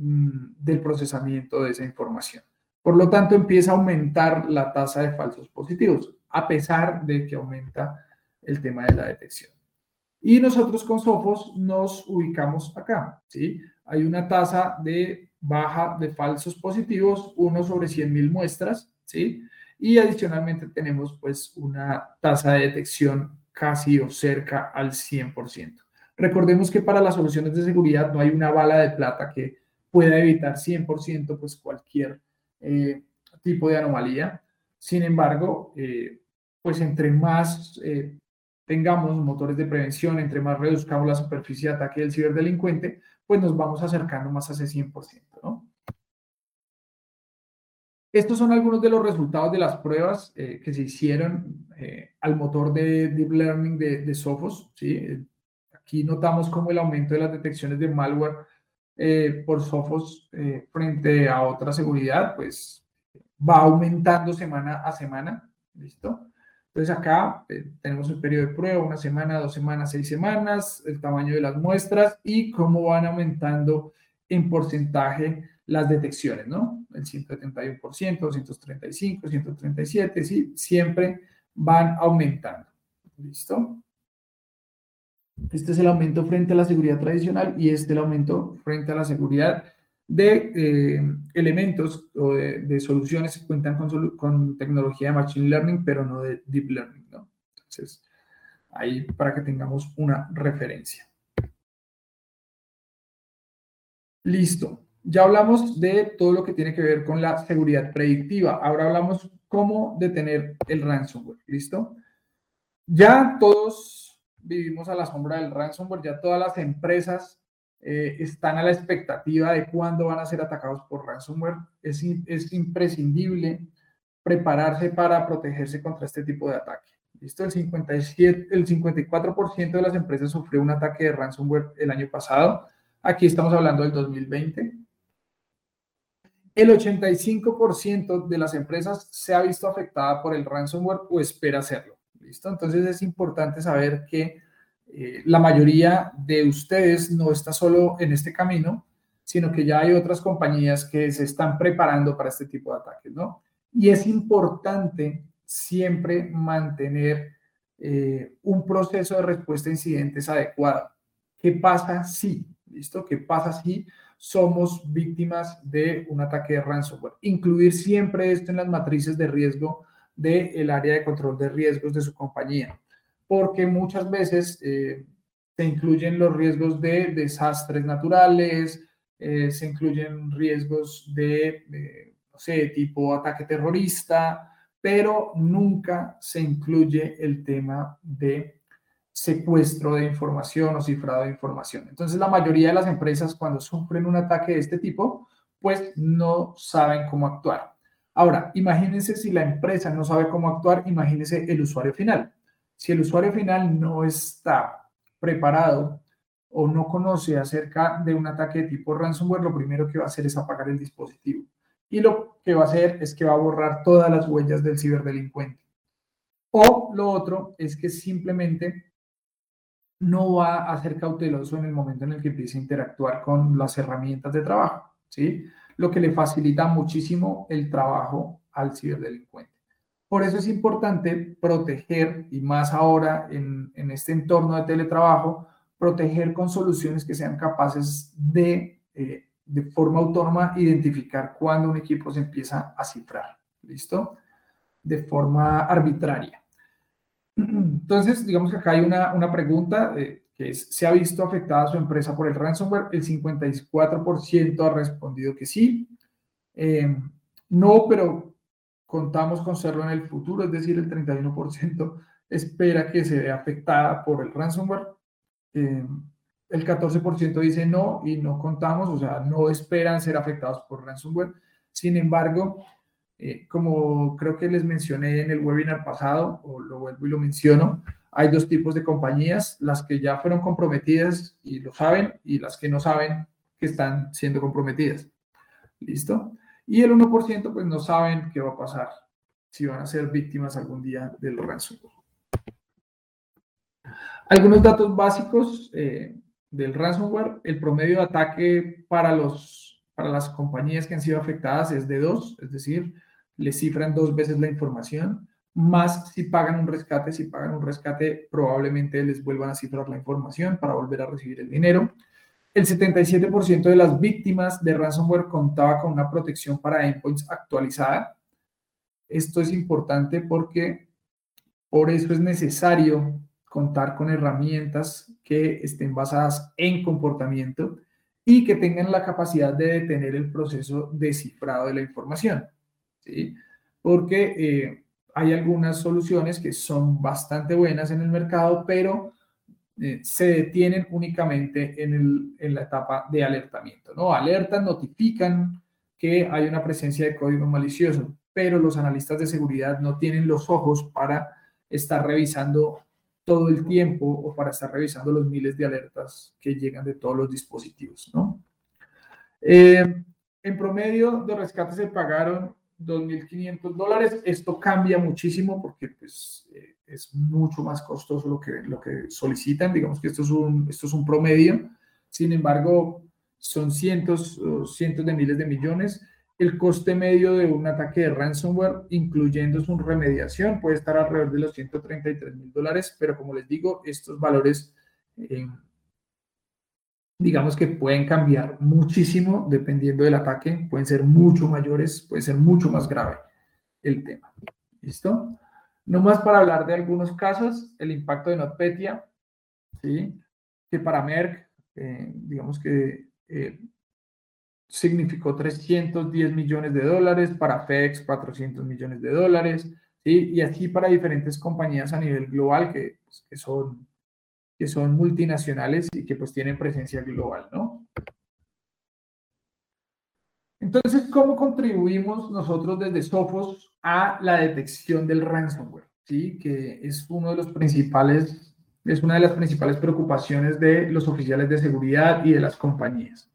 del procesamiento de esa información. Por lo tanto, empieza a aumentar la tasa de falsos positivos, a pesar de que aumenta el tema de la detección. Y nosotros con Sophos nos ubicamos acá, ¿sí? Hay una tasa de baja de falsos positivos, 1 sobre 100 mil muestras, ¿sí? Y adicionalmente tenemos pues una tasa de detección casi o cerca al 100%. Recordemos que para las soluciones de seguridad no hay una bala de plata que pueda evitar 100% pues cualquier eh, tipo de anomalía. Sin embargo, eh, pues entre más tengamos motores de prevención, entre más reduzcamos la superficie de ataque del ciberdelincuente, pues nos vamos acercando más a ese 100%, ¿no? Estos son algunos de los resultados de las pruebas que se hicieron al motor de Deep Learning de, de Sophos. ¿sí? Aquí notamos cómo el aumento de las detecciones de malware eh, por Sophos eh, frente a otra seguridad, pues va aumentando semana a semana. ¿Listo? Entonces acá eh, tenemos el periodo de prueba, una semana, dos semanas, seis semanas, el tamaño de las muestras y cómo van aumentando en porcentaje las detecciones, ¿no? El 171%, 235, 137, sí, siempre van aumentando. ¿Listo? Este es el aumento frente a la seguridad tradicional y este es el aumento frente a la seguridad de eh, elementos o de, soluciones que cuentan con, tecnología de Machine Learning, pero no de Deep Learning. Entonces, ahí para que tengamos una referencia. Listo. Ya hablamos de todo lo que tiene que ver con la seguridad predictiva. Ahora hablamos cómo detener el ransomware. ¿Listo? Ya todos vivimos a la sombra del ransomware, ya todas las empresas eh, están a la expectativa de cuándo van a ser atacados por ransomware. Es, es imprescindible prepararse para protegerse contra este tipo de ataque. ¿Listo? El, 57, el 54% de las empresas sufrió un ataque de ransomware el año pasado. Aquí estamos hablando del 2020. El 85% de las empresas se ha visto afectada por el ransomware o espera hacerlo. ¿Listo? Entonces es importante saber que eh, la mayoría de ustedes no está solo en este camino, sino que ya hay otras compañías que se están preparando para este tipo de ataques, ¿no? Y es importante siempre mantener eh, un proceso de respuesta a incidentes adecuado. ¿Qué pasa si, listo? ¿Qué pasa si somos víctimas de un ataque de ransomware? Incluir siempre esto en las matrices de riesgo del área de control de riesgos de su compañía, porque muchas veces eh, se incluyen los riesgos de desastres naturales, eh, se incluyen riesgos de, no sé, tipo ataque terrorista, pero nunca se incluye el tema de secuestro de información o cifrado de información. Entonces, la mayoría de las empresas cuando sufren un ataque de este tipo, pues no saben cómo actuar. Ahora, imagínense si la empresa no sabe cómo actuar, imagínense el usuario final. Si el usuario final no está preparado o no conoce acerca de un ataque de tipo ransomware, lo primero que va a hacer es apagar el dispositivo. Y lo que va a hacer es que va a borrar todas las huellas del ciberdelincuente. O lo otro es que simplemente no va a ser cauteloso en el momento en el que empiece a interactuar con las herramientas de trabajo, ¿sí? Lo que le facilita muchísimo el trabajo al ciberdelincuente. Por eso es importante proteger, y más ahora en, este entorno de teletrabajo, proteger con soluciones que sean capaces de, eh, de forma autónoma, identificar cuando un equipo se empieza a cifrar. ¿Listo? De forma arbitraria. *clears throat* Entonces, digamos que acá hay una, una pregunta. Eh, que ¿se ha visto afectada su empresa por el ransomware? El 54% ha respondido que sí. Eh, no, pero contamos con serlo en el futuro, es decir, el 31% espera que se vea afectada por el ransomware. Eh, el 14% dice no y no contamos, o sea, no esperan ser afectados por ransomware. Sin embargo, eh, como creo que les mencioné en el webinar pasado, o lo vuelvo y lo menciono, hay dos tipos de compañías, las que ya fueron comprometidas y lo saben, y las que no saben que están siendo comprometidas. ¿Listo? Y el 1% pues no saben qué va a pasar, si van a ser víctimas algún día del ransomware. Algunos datos básicos eh, del ransomware. El promedio de ataque para, los, para las compañías que han sido afectadas es de 2, es decir, le cifran dos veces la información más si pagan un rescate. Si pagan un rescate, probablemente les vuelvan a cifrar la información para volver a recibir el dinero. El 77% de las víctimas de ransomware contaba con una protección para endpoints actualizada. Esto es importante porque por eso es necesario contar con herramientas que estén basadas en comportamiento y que tengan la capacidad de detener el proceso de cifrado de la información. ¿sí? Porque eh, hay algunas soluciones que son bastante buenas en el mercado, pero eh, se detienen únicamente en, el, en, la etapa de alertamiento. ¿no? Alertan, notifican que hay una presencia de código malicioso, pero los analistas de seguridad no tienen los ojos para estar revisando todo el tiempo o para estar revisando los miles de alertas que llegan de todos los dispositivos. ¿no? Eh, en promedio, los rescates se pagaron 2.500 dólares. Esto cambia muchísimo porque pues, eh, es mucho más costoso lo que, lo que solicitan. Digamos que esto es, un, esto es un promedio. Sin embargo, son cientos, cientos de miles de millones. El coste medio de un ataque de ransomware, incluyendo su remediación, puede estar alrededor de los 133 mil dólares, pero como les digo, estos valores, eh, digamos que pueden cambiar muchísimo dependiendo del ataque, pueden ser mucho mayores, puede ser mucho más grave el tema. ¿Listo? No más para hablar de algunos casos, el impacto de NotPetya, ¿sí? que para Merck, eh, digamos que eh, significó 310 millones de dólares, para FedEx 400 millones de dólares, ¿sí? y así para diferentes compañías a nivel global que, pues, que, son, que son multinacionales y que pues tienen presencia global, ¿no? Entonces, ¿cómo contribuimos nosotros desde Sophos a la detección del ransomware? ¿Sí? Que es uno de los principales, es una de las principales preocupaciones de los oficiales de seguridad y de las compañías.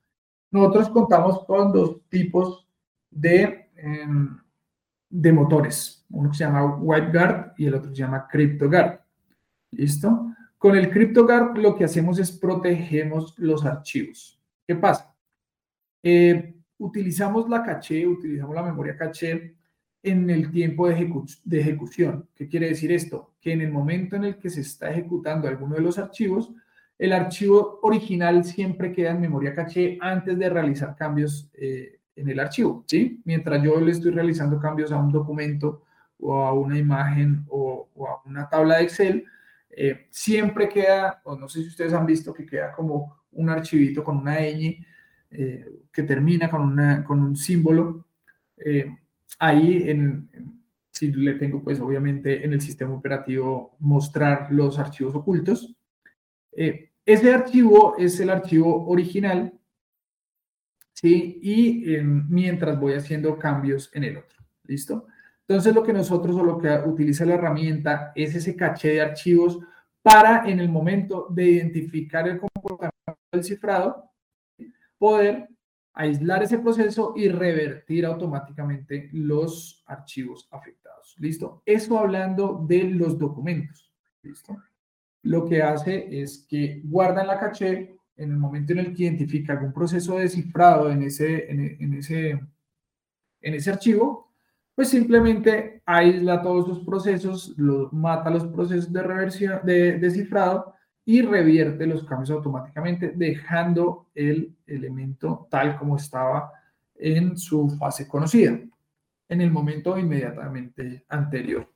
Nosotros contamos con dos tipos de, em, de motores. Uno se llama WipeGuard y el otro se llama CryptoGuard. ¿Listo? Con el CryptoGuard lo que hacemos es protegemos los archivos. ¿Qué pasa? Eh, utilizamos la caché, utilizamos la memoria caché en el tiempo de, ejecución. ¿Qué quiere decir esto? Que en el momento en el que se está ejecutando alguno de los archivos, el archivo original siempre queda en memoria caché antes de realizar cambios eh, en el archivo, ¿sí? Mientras yo le estoy realizando cambios a un documento o a una imagen o, a una tabla de Excel, eh, siempre queda, o no sé si ustedes han visto que queda como un archivito con una ñ eh, que termina con, una, con un símbolo. ahí, en, si le tengo, pues obviamente en el sistema operativo mostrar los archivos ocultos, eh, ese archivo es el archivo original, ¿sí? Y mientras voy haciendo cambios en el otro, ¿listo? Entonces lo que nosotros o lo que utiliza la herramienta es ese caché de archivos para en el momento de identificar el comportamiento del cifrado, poder aislar ese proceso y revertir automáticamente los archivos afectados. ¿Listo? Eso hablando de los documentos. ¿Listo? lo que hace es que guarda en la caché en el momento en el que identifica algún proceso de cifrado en ese, en, ese, en ese archivo, pues simplemente aísla todos los procesos, los, mata los procesos de reversión, de, de cifrado y revierte los cambios automáticamente, dejando el elemento tal como estaba en su fase conocida, en el momento inmediatamente anterior.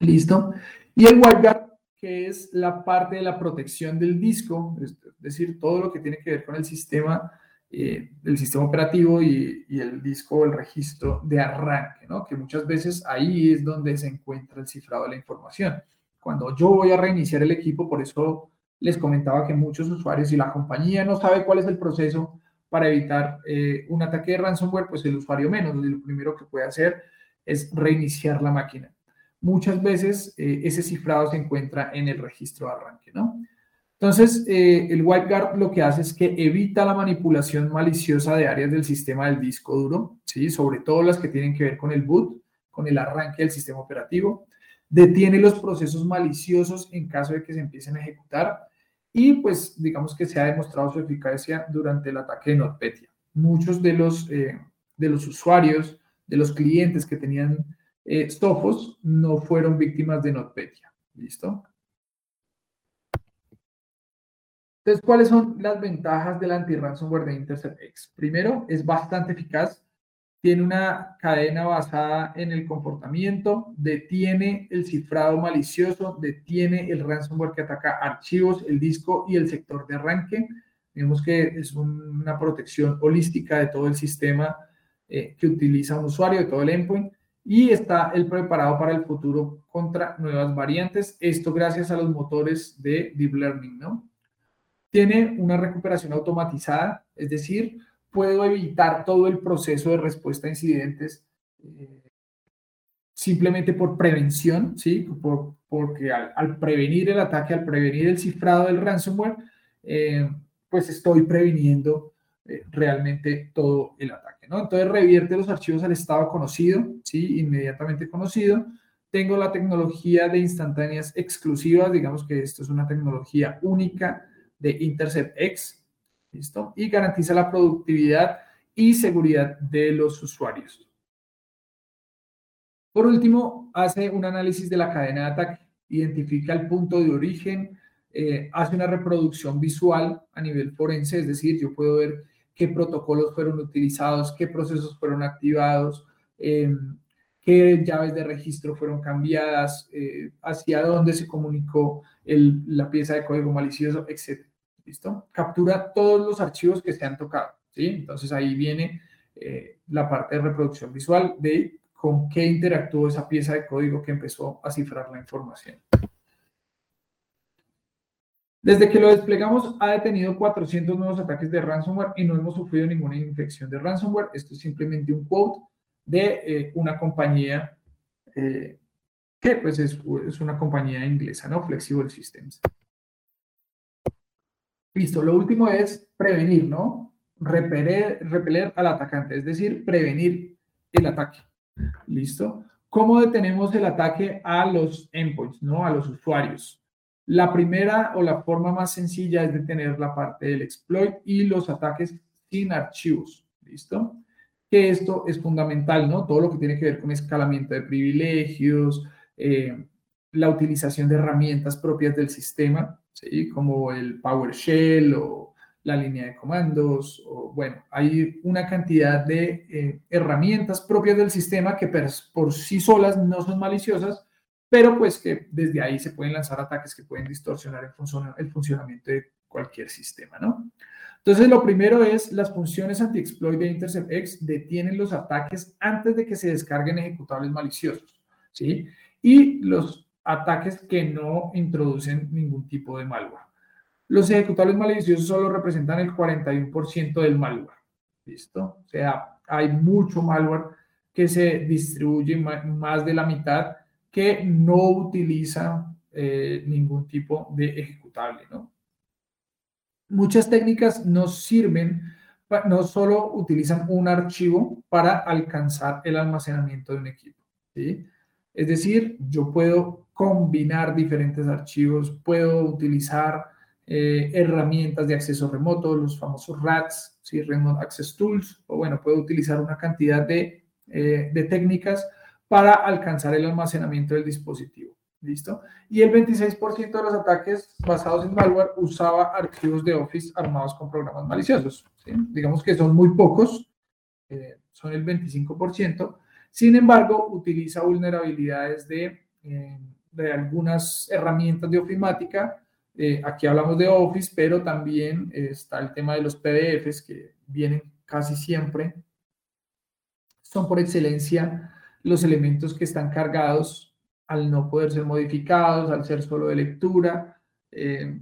¿Listo? Y el WireGuard que es la parte de la protección del disco, es decir, todo lo que tiene que ver con el sistema, eh, el sistema operativo y, el disco, el registro de arranque, ¿no? que muchas veces ahí es donde se encuentra el cifrado de la información. Cuando yo voy a reiniciar el equipo, por eso les comentaba que muchos usuarios, y la compañía no sabe cuál es el proceso para evitar eh, un ataque de ransomware, pues el usuario menos, lo primero que puede hacer es reiniciar la máquina muchas veces eh, ese cifrado se encuentra en el registro de arranque, ¿no? Entonces, eh, el WipeGuard lo que hace es que evita la manipulación maliciosa de áreas del sistema del disco duro, ¿sí? sobre todo las que tienen que ver con el boot, con el arranque del sistema operativo, detiene los procesos maliciosos en caso de que se empiecen a ejecutar y pues digamos que se ha demostrado su eficacia durante el ataque de NotPetya. Muchos de los, eh, de los usuarios, de los clientes que tenían eh, no fueron víctimas de NotPetya. ¿Listo? Entonces, ¿cuáles son las ventajas del anti-ransomware de Intercept X? Primero, es bastante eficaz, tiene una cadena basada en el comportamiento, detiene el cifrado malicioso, detiene el ransomware que ataca archivos, el disco y el sector de arranque, Digamos que es una protección holística de todo el sistema eh, que utiliza un usuario, de todo el endpoint, y está el preparado para el futuro contra nuevas variantes. Esto gracias a los motores de Deep Learning, ¿no? Tiene una recuperación automatizada, es decir, puedo evitar todo el proceso de respuesta a incidentes eh, simplemente por prevención, ¿sí? Por, porque al, prevenir el ataque, al prevenir el cifrado del ransomware, eh, pues estoy previniendo eh, realmente todo el ataque, ¿no? Entonces revierte los archivos al estado conocido, ¿sí? Inmediatamente conocido. Tengo la tecnología de instantáneas exclusivas, digamos que esto es una tecnología única de Intercept X, ¿listo? Y garantiza la productividad y seguridad de los usuarios. Por último, hace un análisis de la cadena de ataque, identifica el punto de origen, eh, hace una reproducción visual a nivel forense, es decir, yo puedo ver qué protocolos fueron utilizados, qué procesos fueron activados, em, qué llaves de registro fueron cambiadas, eh, hacia dónde se comunicó la pieza de código malicioso, etc. ¿Listo? Captura todos los archivos que se han tocado, ¿sí? Entonces ahí viene eh, la parte de reproducción visual de con qué interactuó esa pieza de código que empezó a cifrar la información. Desde que lo desplegamos, ha detenido 400 nuevos ataques de ransomware y no hemos sufrido ninguna infección de ransomware. Esto es simplemente un quote de eh, una compañía eh, que pues es, es, una compañía inglesa, ¿no? Flexible Systems. Listo, lo último es prevenir, ¿no? Repeler, al atacante, es decir, prevenir el ataque. ¿Listo? ¿Cómo detenemos el ataque a los endpoints, ¿no? A los usuarios. La primera o la forma más sencilla es detener la parte del exploit y los ataques sin archivos. ¿Listo? Que esto es fundamental, ¿no? Todo lo que tiene que ver con escalamiento de privilegios, eh, la utilización de herramientas propias del sistema, ¿sí? Como el PowerShell o la línea de comandos, o bueno, hay una cantidad de eh, herramientas propias del sistema que por sí solas no son maliciosas, pero pues que desde ahí se pueden lanzar ataques que pueden distorsionar el, el funcionamiento de cualquier sistema, ¿no? Entonces, lo primero es las funciones anti-exploit de InterceptX detienen los ataques antes de que se descarguen ejecutables maliciosos, ¿sí? Y los ataques que no introducen ningún tipo de malware. Los ejecutables maliciosos solo representan el 41% del malware. ¿Listo? O sea, hay mucho malware que se distribuye más de la mitad que no utiliza eh, ningún tipo de ejecutable, ¿no? Muchas técnicas no sirven, no solo utilizan un archivo para alcanzar el almacenamiento de un equipo, ¿sí? Es decir, yo puedo combinar diferentes archivos, puedo utilizar eh, herramientas de acceso remoto, los famosos RATs, ¿sí? Remote Access Tools, o bueno, puedo utilizar una cantidad de, eh, de técnicas para alcanzar el almacenamiento del dispositivo. ¿Listo? Y el 26% de los ataques basados en malware usaba archivos de Office armados con programas maliciosos. Digamos que son muy pocos, eh, son el 25%. Sin embargo, utiliza vulnerabilidades de, de algunas herramientas de ofimática eh, aquí hablamos de Office, pero también está el tema de los PDFs que vienen casi siempre. Son por excelencia los elementos que están cargados al no poder ser modificados, al ser solo de lectura. Eh,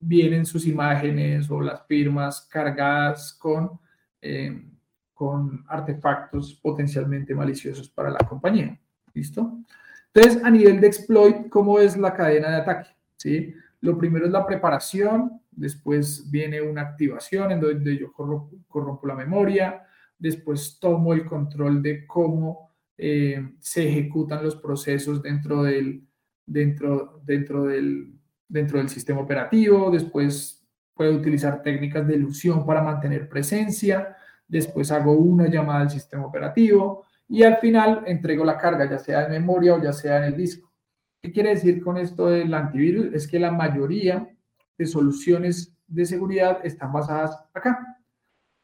vienen sus imágenes o las firmas cargadas con, eh, con artefactos potencialmente maliciosos para la compañía. ¿Listo? Entonces, a nivel de exploit, ¿cómo es la cadena de ataque? ¿Sí? Lo primero es la preparación, después viene una activación en donde yo corrompo, la memoria, después tomo el control de cómo eh, se ejecutan los procesos dentro del, dentro, dentro, del, dentro del sistema operativo, después puedo utilizar técnicas de ilusión para mantener presencia, después hago una llamada al sistema operativo y al final entrego la carga, ya sea en memoria o ya sea en el disco. ¿Qué quiere decir con esto del antivirus? Es que la mayoría de soluciones de seguridad están basadas acá,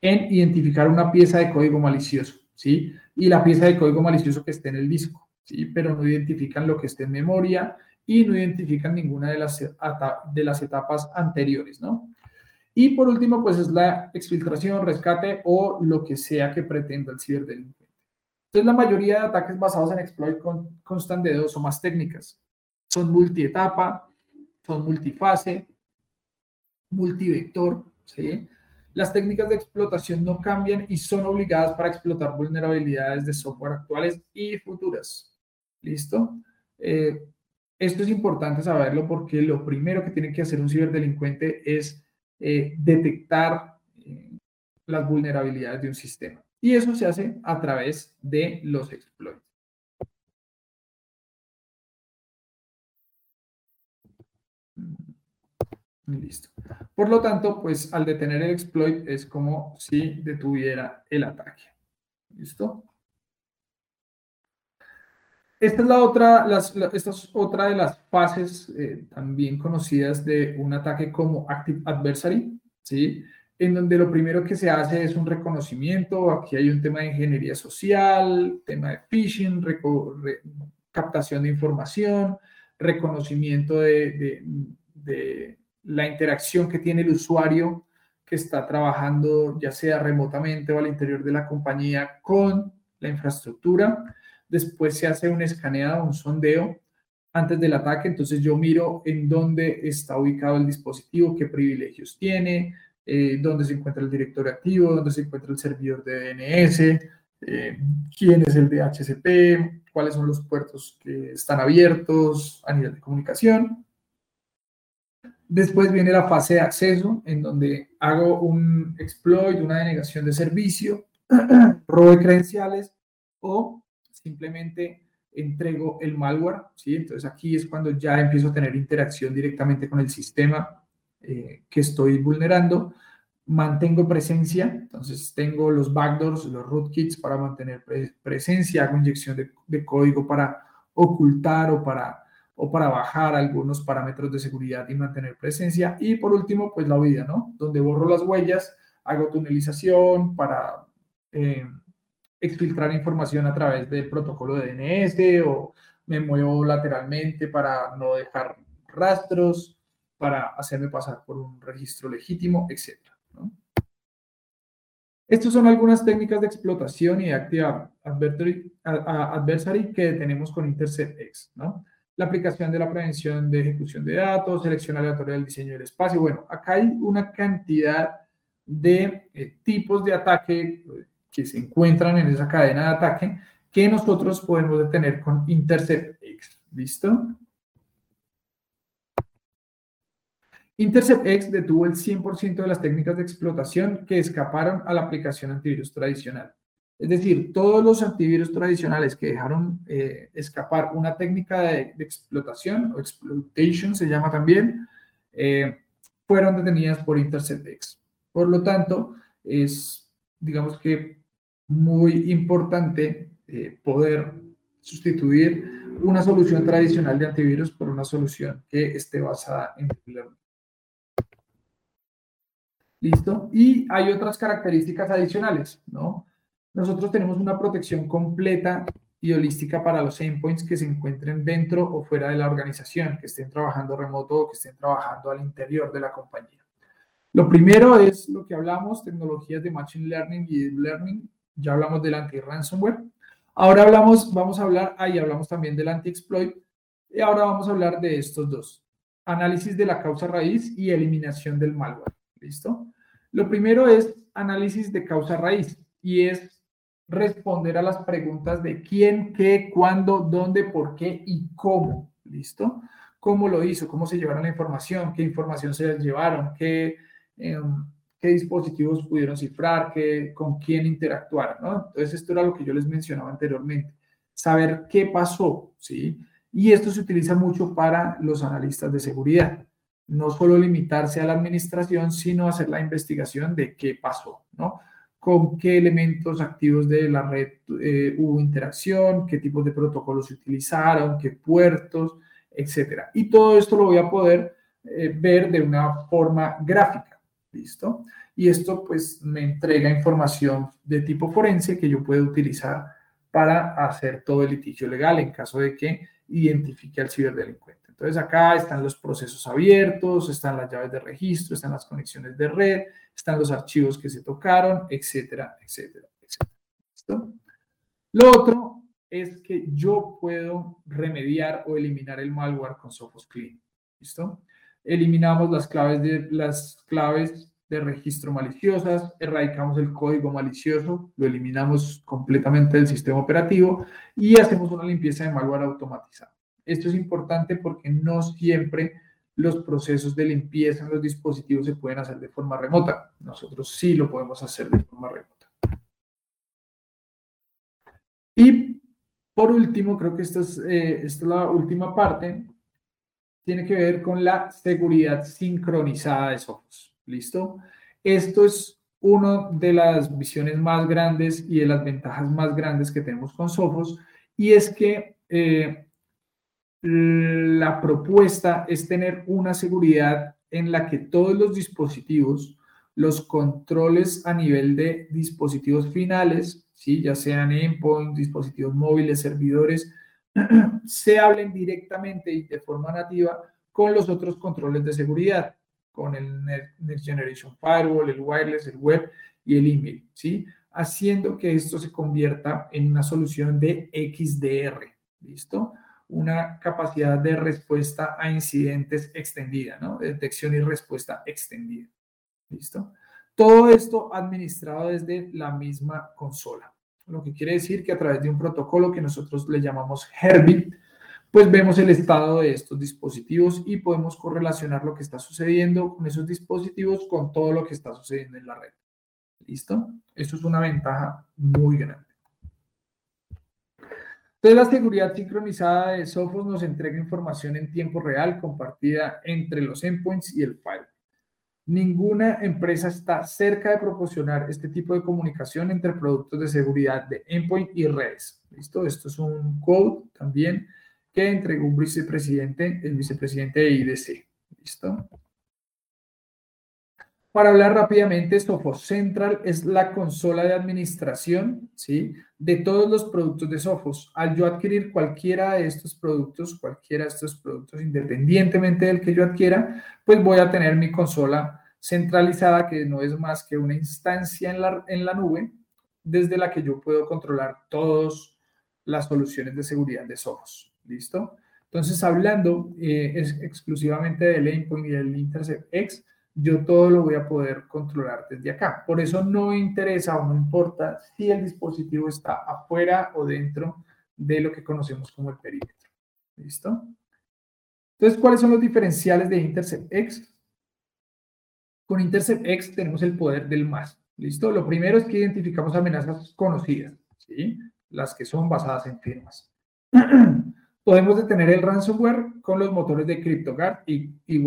en identificar una pieza de código malicioso, ¿sí? Y la pieza de código malicioso que esté en el disco, ¿sí? Pero no identifican lo que esté en memoria y no identifican ninguna de las, de las etapas anteriores, ¿no? Y por último, pues es la exfiltración, rescate o lo que sea que pretenda el ciberdelincuente. Entonces, la mayoría de ataques basados en exploit constan de dos o más técnicas. Son multietapa, son multifase, multivector, ¿sí? Las técnicas de explotación no cambian y son obligadas para explotar vulnerabilidades de software actuales y futuras. ¿Listo? Eh, esto es importante saberlo porque lo primero que tiene que hacer un ciberdelincuente es eh, detectar eh, las vulnerabilidades de un sistema. Y eso se hace a través de los exploits. Mm, listo. Por lo tanto, pues al detener el exploit es como si detuviera el ataque. ¿Listo? Esta es la otra, otra de las fases eh, también conocidas de un ataque como Active Adversary, ¿sí? En donde lo primero que se hace es un reconocimiento, aquí hay un tema de ingeniería social, tema de phishing, captación de información, reconocimiento de, la interacción que tiene el usuario que está trabajando ya sea remotamente o al interior de la compañía con la infraestructura. Después se hace un escaneado, un sondeo antes del ataque, entonces yo miro en dónde está ubicado el dispositivo, qué privilegios tiene, eh, dónde se encuentra el directorio activo, dónde se encuentra el servidor de DNS, eh, quién es el DHCP, cuáles son los puertos que están abiertos a nivel de comunicación. Después viene la fase de acceso, en donde hago un exploit, una denegación de servicio, *clears throat* robo de credenciales o simplemente entrego el malware, ¿sí? Entonces aquí es cuando ya empiezo a tener interacción directamente con el sistema eh, que estoy vulnerando. Mantengo presencia, entonces tengo los backdoors, los rootkits para mantener presencia, hago inyección de, código para ocultar o para, o para bajar algunos parámetros de seguridad y mantener presencia. Y por último, pues la huida, ¿no? Donde borro las huellas, hago tunelización para... Eh, exfiltrar información a través del protocolo de DNS o me muevo lateralmente para no dejar rastros, para hacerme pasar por un registro legítimo, etc. Estas son algunas técnicas de explotación y de Active Adversary, que tenemos con InterceptX. ¿no? La aplicación de la prevención de ejecución de datos, selección aleatoria del diseño del espacio. Bueno, acá hay una cantidad de eh, tipos de ataque que se encuentran en esa cadena de ataque que nosotros podemos detener con InterceptX. ¿Listo? InterceptX detuvo el 100% de las técnicas de explotación que escaparon a la aplicación antivirus tradicional. Es decir, todos los antivirus tradicionales que dejaron eh, escapar una técnica de, explotación, o exploitation se llama también, eh, fueron detenidas por InterceptX. Por lo tanto, es, digamos que muy importante eh, poder sustituir una solución tradicional de antivirus por una solución que esté basada en. ¿Listo? Y hay otras características adicionales, ¿no? Nosotros tenemos una protección completa y holística para los endpoints que se encuentren dentro o fuera de la organización, que estén trabajando remoto o que estén trabajando al interior de la compañía. Lo primero es lo que hablamos, tecnologías de Machine Learning y Deep Learning ya hablamos del anti-ransomware. Ahora hablamos, vamos a hablar, ahí hablamos también del anti-exploit. Y ahora vamos a hablar de estos dos. Análisis de la causa raíz y eliminación del malware. ¿Listo? Lo primero es análisis de causa raíz y es responder a las preguntas de quién, qué, cuándo, dónde, por qué y cómo. ¿Listo? ¿Cómo lo hizo? ¿Cómo se llevaron la información? ¿Qué información se llevaron? ¿Qué, em, qué dispositivos pudieron cifrar, qué, con quién interactuar, ¿no? Entonces, esto era lo que yo les mencionaba anteriormente, saber qué pasó, ¿sí? Y esto se utiliza mucho para los analistas de seguridad. No solo limitarse a la administración, sino hacer la investigación de qué pasó, ¿no? Con qué elementos activos de la red eh, hubo interacción, qué tipos de protocolos se utilizaron, qué puertos, etcétera. Y todo esto lo voy a poder eh, ver de una forma gráfica. ¿Listo? Y esto pues me entrega información de tipo forense que yo puedo utilizar para hacer todo el litigio legal en caso de que identifique al ciberdelincuente. Entonces acá están los procesos abiertos, están las llaves de registro, están las conexiones de red, están los archivos que se tocaron, etcétera, etcétera, etcétera. ¿Listo? Lo otro es que yo puedo remediar o eliminar el malware con Sophos Clean. ¿Listo? Eliminamos las claves de, las claves de registro maliciosas, erradicamos el código malicioso, lo eliminamos completamente del sistema operativo y hacemos una limpieza de malware automatizado. Esto es importante porque no siempre los procesos de limpieza en los dispositivos se pueden hacer de forma remota. Nosotros sí lo podemos hacer de forma remota. Y por último, creo que esta es, eh, esta es la última parte, tiene que ver con la seguridad sincronizada de software. ¿Listo? Esto es una de las visiones más grandes y de las ventajas más grandes que tenemos con Sophos y es que eh, la propuesta es tener una seguridad en la que todos los dispositivos, los controles a nivel de dispositivos finales, ¿sí? ya sean endpoints, dispositivos móviles, servidores, *clears throat* se hablen directamente y de forma nativa con los otros controles de seguridad con el Next Generation Firewall, el wireless, el web y el email, ¿sí? Haciendo que esto se convierta en una solución de XDR, ¿listo? Una capacidad de respuesta a incidentes extendida, ¿no? detección y respuesta extendida, ¿listo? Todo esto administrado desde la misma consola, lo que quiere decir que a través de un protocolo que nosotros le llamamos Herbit, pues vemos el estado de estos dispositivos y podemos correlacionar lo que está sucediendo con esos dispositivos con todo lo que está sucediendo en la red. ¿Listo? Eso es una ventaja muy grande. Entonces, la seguridad sincronizada de Sophos nos entrega información en tiempo real compartida entre los endpoints y el firewall. Ninguna empresa está cerca de proporcionar este tipo de comunicación entre productos de seguridad de endpoint y redes. ¿Listo? Esto es un code también que entregó un vicepresidente, el vicepresidente de IDC. ¿Listo? Para hablar rápidamente, Sophos Central es la consola de administración ¿sí? de todos los productos de Sophos. Al yo adquirir cualquiera de estos productos, cualquiera de estos productos, independientemente del que yo adquiera, pues voy a tener mi consola centralizada, que no es más que una instancia en la, en la nube, desde la que yo puedo controlar todas las soluciones de seguridad de Sophos. ¿Listo? Entonces, hablando eh, es exclusivamente del endpoint y del Intercept X, yo todo lo voy a poder controlar desde acá. Por eso no interesa o no importa si el dispositivo está afuera o dentro de lo que conocemos como el perímetro. ¿Listo? Entonces, ¿cuáles son los diferenciales de Intercept X? Con Intercept X tenemos el poder del más. ¿Listo? Lo primero es que identificamos amenazas conocidas, ¿sí? Las que son basadas en firmas. *clears throat* Podemos detener el ransomware con los motores de CryptoGuard y, y.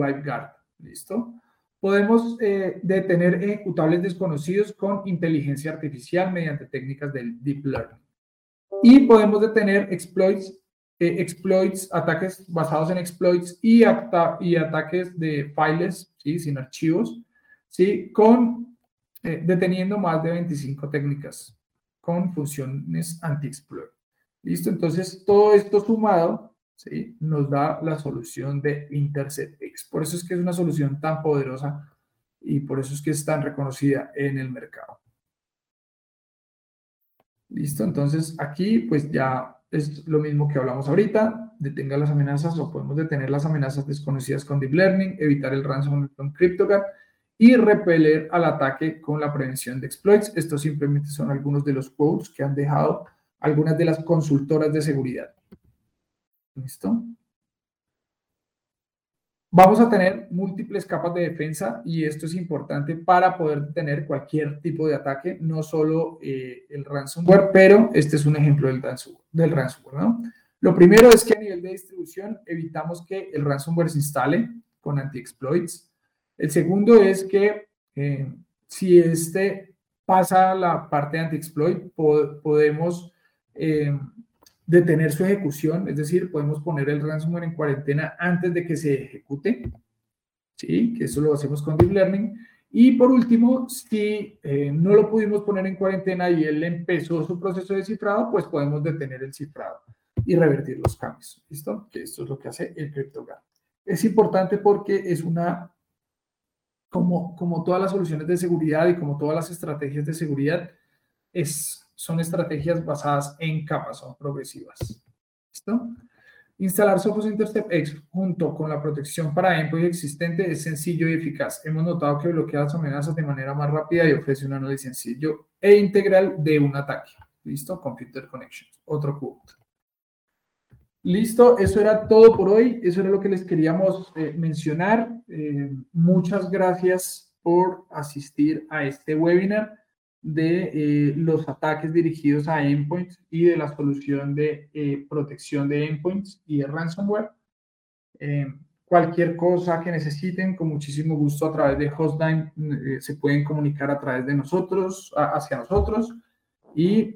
¿Listo? Podemos eh, detener ejecutables desconocidos con inteligencia artificial mediante técnicas del deep learning. Y podemos detener exploits, eh, exploits ataques basados en exploits y, y ataques de files, ¿sí? sin archivos, ¿sí? con eh, deteniendo más de 25 técnicas con funciones anti-exploit. ¿Listo? Entonces, todo esto sumado ¿sí? nos da la solución de Intercept X. Por eso es que es una solución tan poderosa y por eso es que es tan reconocida en el mercado. Listo, entonces aquí pues ya es lo mismo que hablamos ahorita, detenga las amenazas o podemos detener las amenazas desconocidas con Deep Learning, evitar el ransomware con CryptoGuard y repeler al ataque con la prevención de exploits. Estos simplemente son algunos de los quotes que han dejado algunas de las consultoras de seguridad. ¿Listo? Vamos a tener múltiples capas de defensa y esto es importante para poder tener cualquier tipo de ataque, no solo eh, el ransomware, pero este es un ejemplo del, del ransomware. ¿no? Lo primero es que a nivel de distribución evitamos que el ransomware se instale con anti-exploits. El segundo es que eh, si este pasa la parte anti-exploit, podemos eh, detener su ejecución, es decir, podemos poner el ransomware en cuarentena antes de que se ejecute, ¿sí? Que eso lo hacemos con Deep Learning. Y por último, si eh, no lo pudimos poner en cuarentena y él empezó su proceso de cifrado, pues podemos detener el cifrado. y revertir los cambios. ¿Listo? Que esto es lo que hace el CryptoGuard. Es importante porque es una, como, como todas las soluciones de seguridad y como todas las estrategias de seguridad, es, son estrategias basadas en capas, son progresivas. ¿Listo? Instalar Sophos Intercept X junto con la protección para endpoint existente es sencillo y eficaz. Hemos notado que bloquea las amenazas de manera más rápida y ofrece un análisis sencillo e integral de un ataque. ¿Listo? Computer Connections. Otro punto. Listo, eso era todo por hoy. Eso era lo que les queríamos eh, mencionar. Eh, muchas gracias por asistir a este webinar de eh, los ataques dirigidos a endpoints y de la solución de eh, protección de endpoints y de ransomware. Eh, cualquier cosa que necesiten, con muchísimo gusto a través de Hostline se pueden comunicar a través de nosotros, hacia nosotros y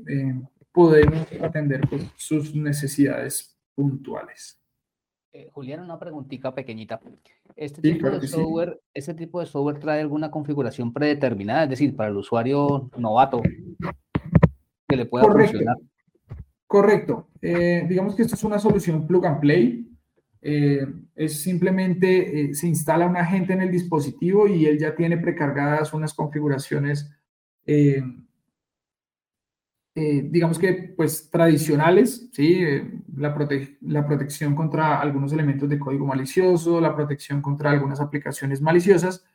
podemos atender pues, sus necesidades puntuales.
Eh, Julián, una preguntita pequeñita. ¿Este tipo de software, ¿Este tipo de software trae alguna configuración predeterminada? Es decir, para el usuario novato que le pueda
Correcto. funcionar. Correcto. Eh, digamos que esto es una solución plug and play. Eh, es simplemente se instala un agente en el dispositivo y él ya tiene precargadas unas configuraciones eh, digamos que, pues, tradicionales, ¿sí? Eh, la, la protección contra algunos elementos de código malicioso, la protección contra algunas aplicaciones maliciosas.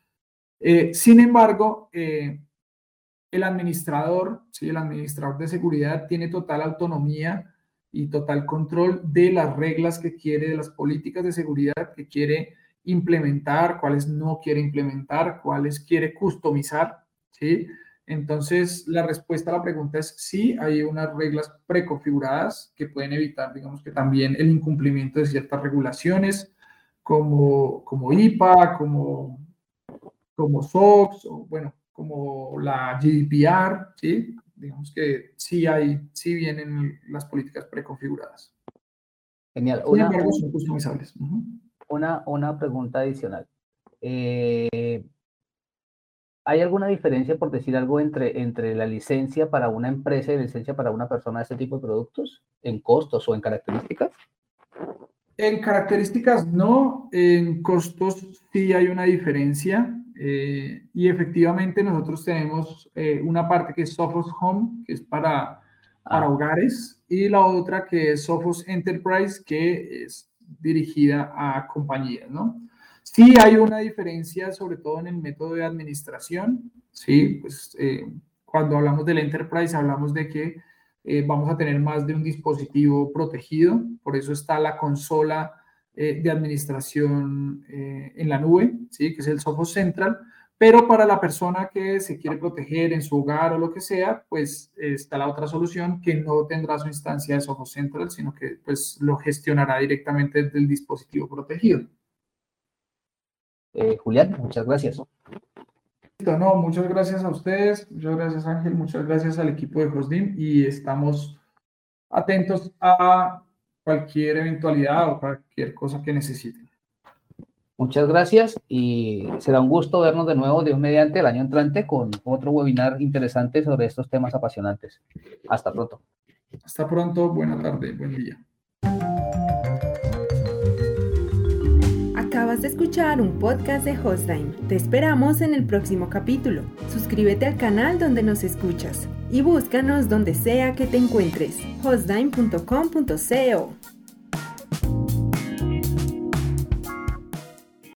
Eh, sin embargo, el administrador, ¿sí? El administrador de seguridad tiene total autonomía y total control de las reglas que quiere, de las políticas de seguridad que quiere implementar, cuáles no quiere implementar, cuáles quiere customizar, ¿sí? Entonces, la respuesta a la pregunta es sí, hay unas reglas preconfiguradas que pueden evitar, digamos que también el incumplimiento de ciertas regulaciones como, como IPA, como, como SOX, o bueno, como la GDPR, ¿sí? Digamos que sí hay, sí vienen las políticas preconfiguradas.
Genial. Una, Una, una pregunta adicional. Eh, ¿Hay alguna diferencia, por decir algo, entre, entre la licencia para una empresa y la licencia para una persona de este tipo de productos? ¿En costos o en características?
En características no, en costos sí hay una diferencia. Eh, y efectivamente nosotros tenemos eh, una parte que es Sophos Home, que es para, para ah. hogares, y la otra que es Sophos Enterprise, que es dirigida a compañías, ¿no? Sí hay una diferencia, sobre todo en el método de administración, ¿sí? Pues eh, cuando hablamos del enterprise hablamos de que eh, vamos a tener más de un dispositivo protegido, por eso está la consola eh, de administración en la nube, ¿sí? Que es el Sophos Central, pero para la persona que se quiere proteger en su hogar o lo que sea, pues está la otra solución que no tendrá su instancia de Sophos Central, sino que pues lo gestionará directamente desde el dispositivo protegido.
Eh, Julián, muchas gracias.
No, muchas gracias a ustedes, muchas gracias Ángel, muchas gracias al equipo de Hostdim y estamos atentos a cualquier eventualidad o cualquier cosa que necesiten.
Muchas gracias y será un gusto vernos de nuevo de un mediante el año entrante con otro webinar interesante sobre estos temas apasionantes. Hasta pronto.
Hasta pronto, buena tarde, buen día.
Acabas de escuchar un podcast de Hostime. Te esperamos en el próximo capítulo. Suscríbete al canal donde nos escuchas y búscanos donde sea que te encuentres. hostime.com.co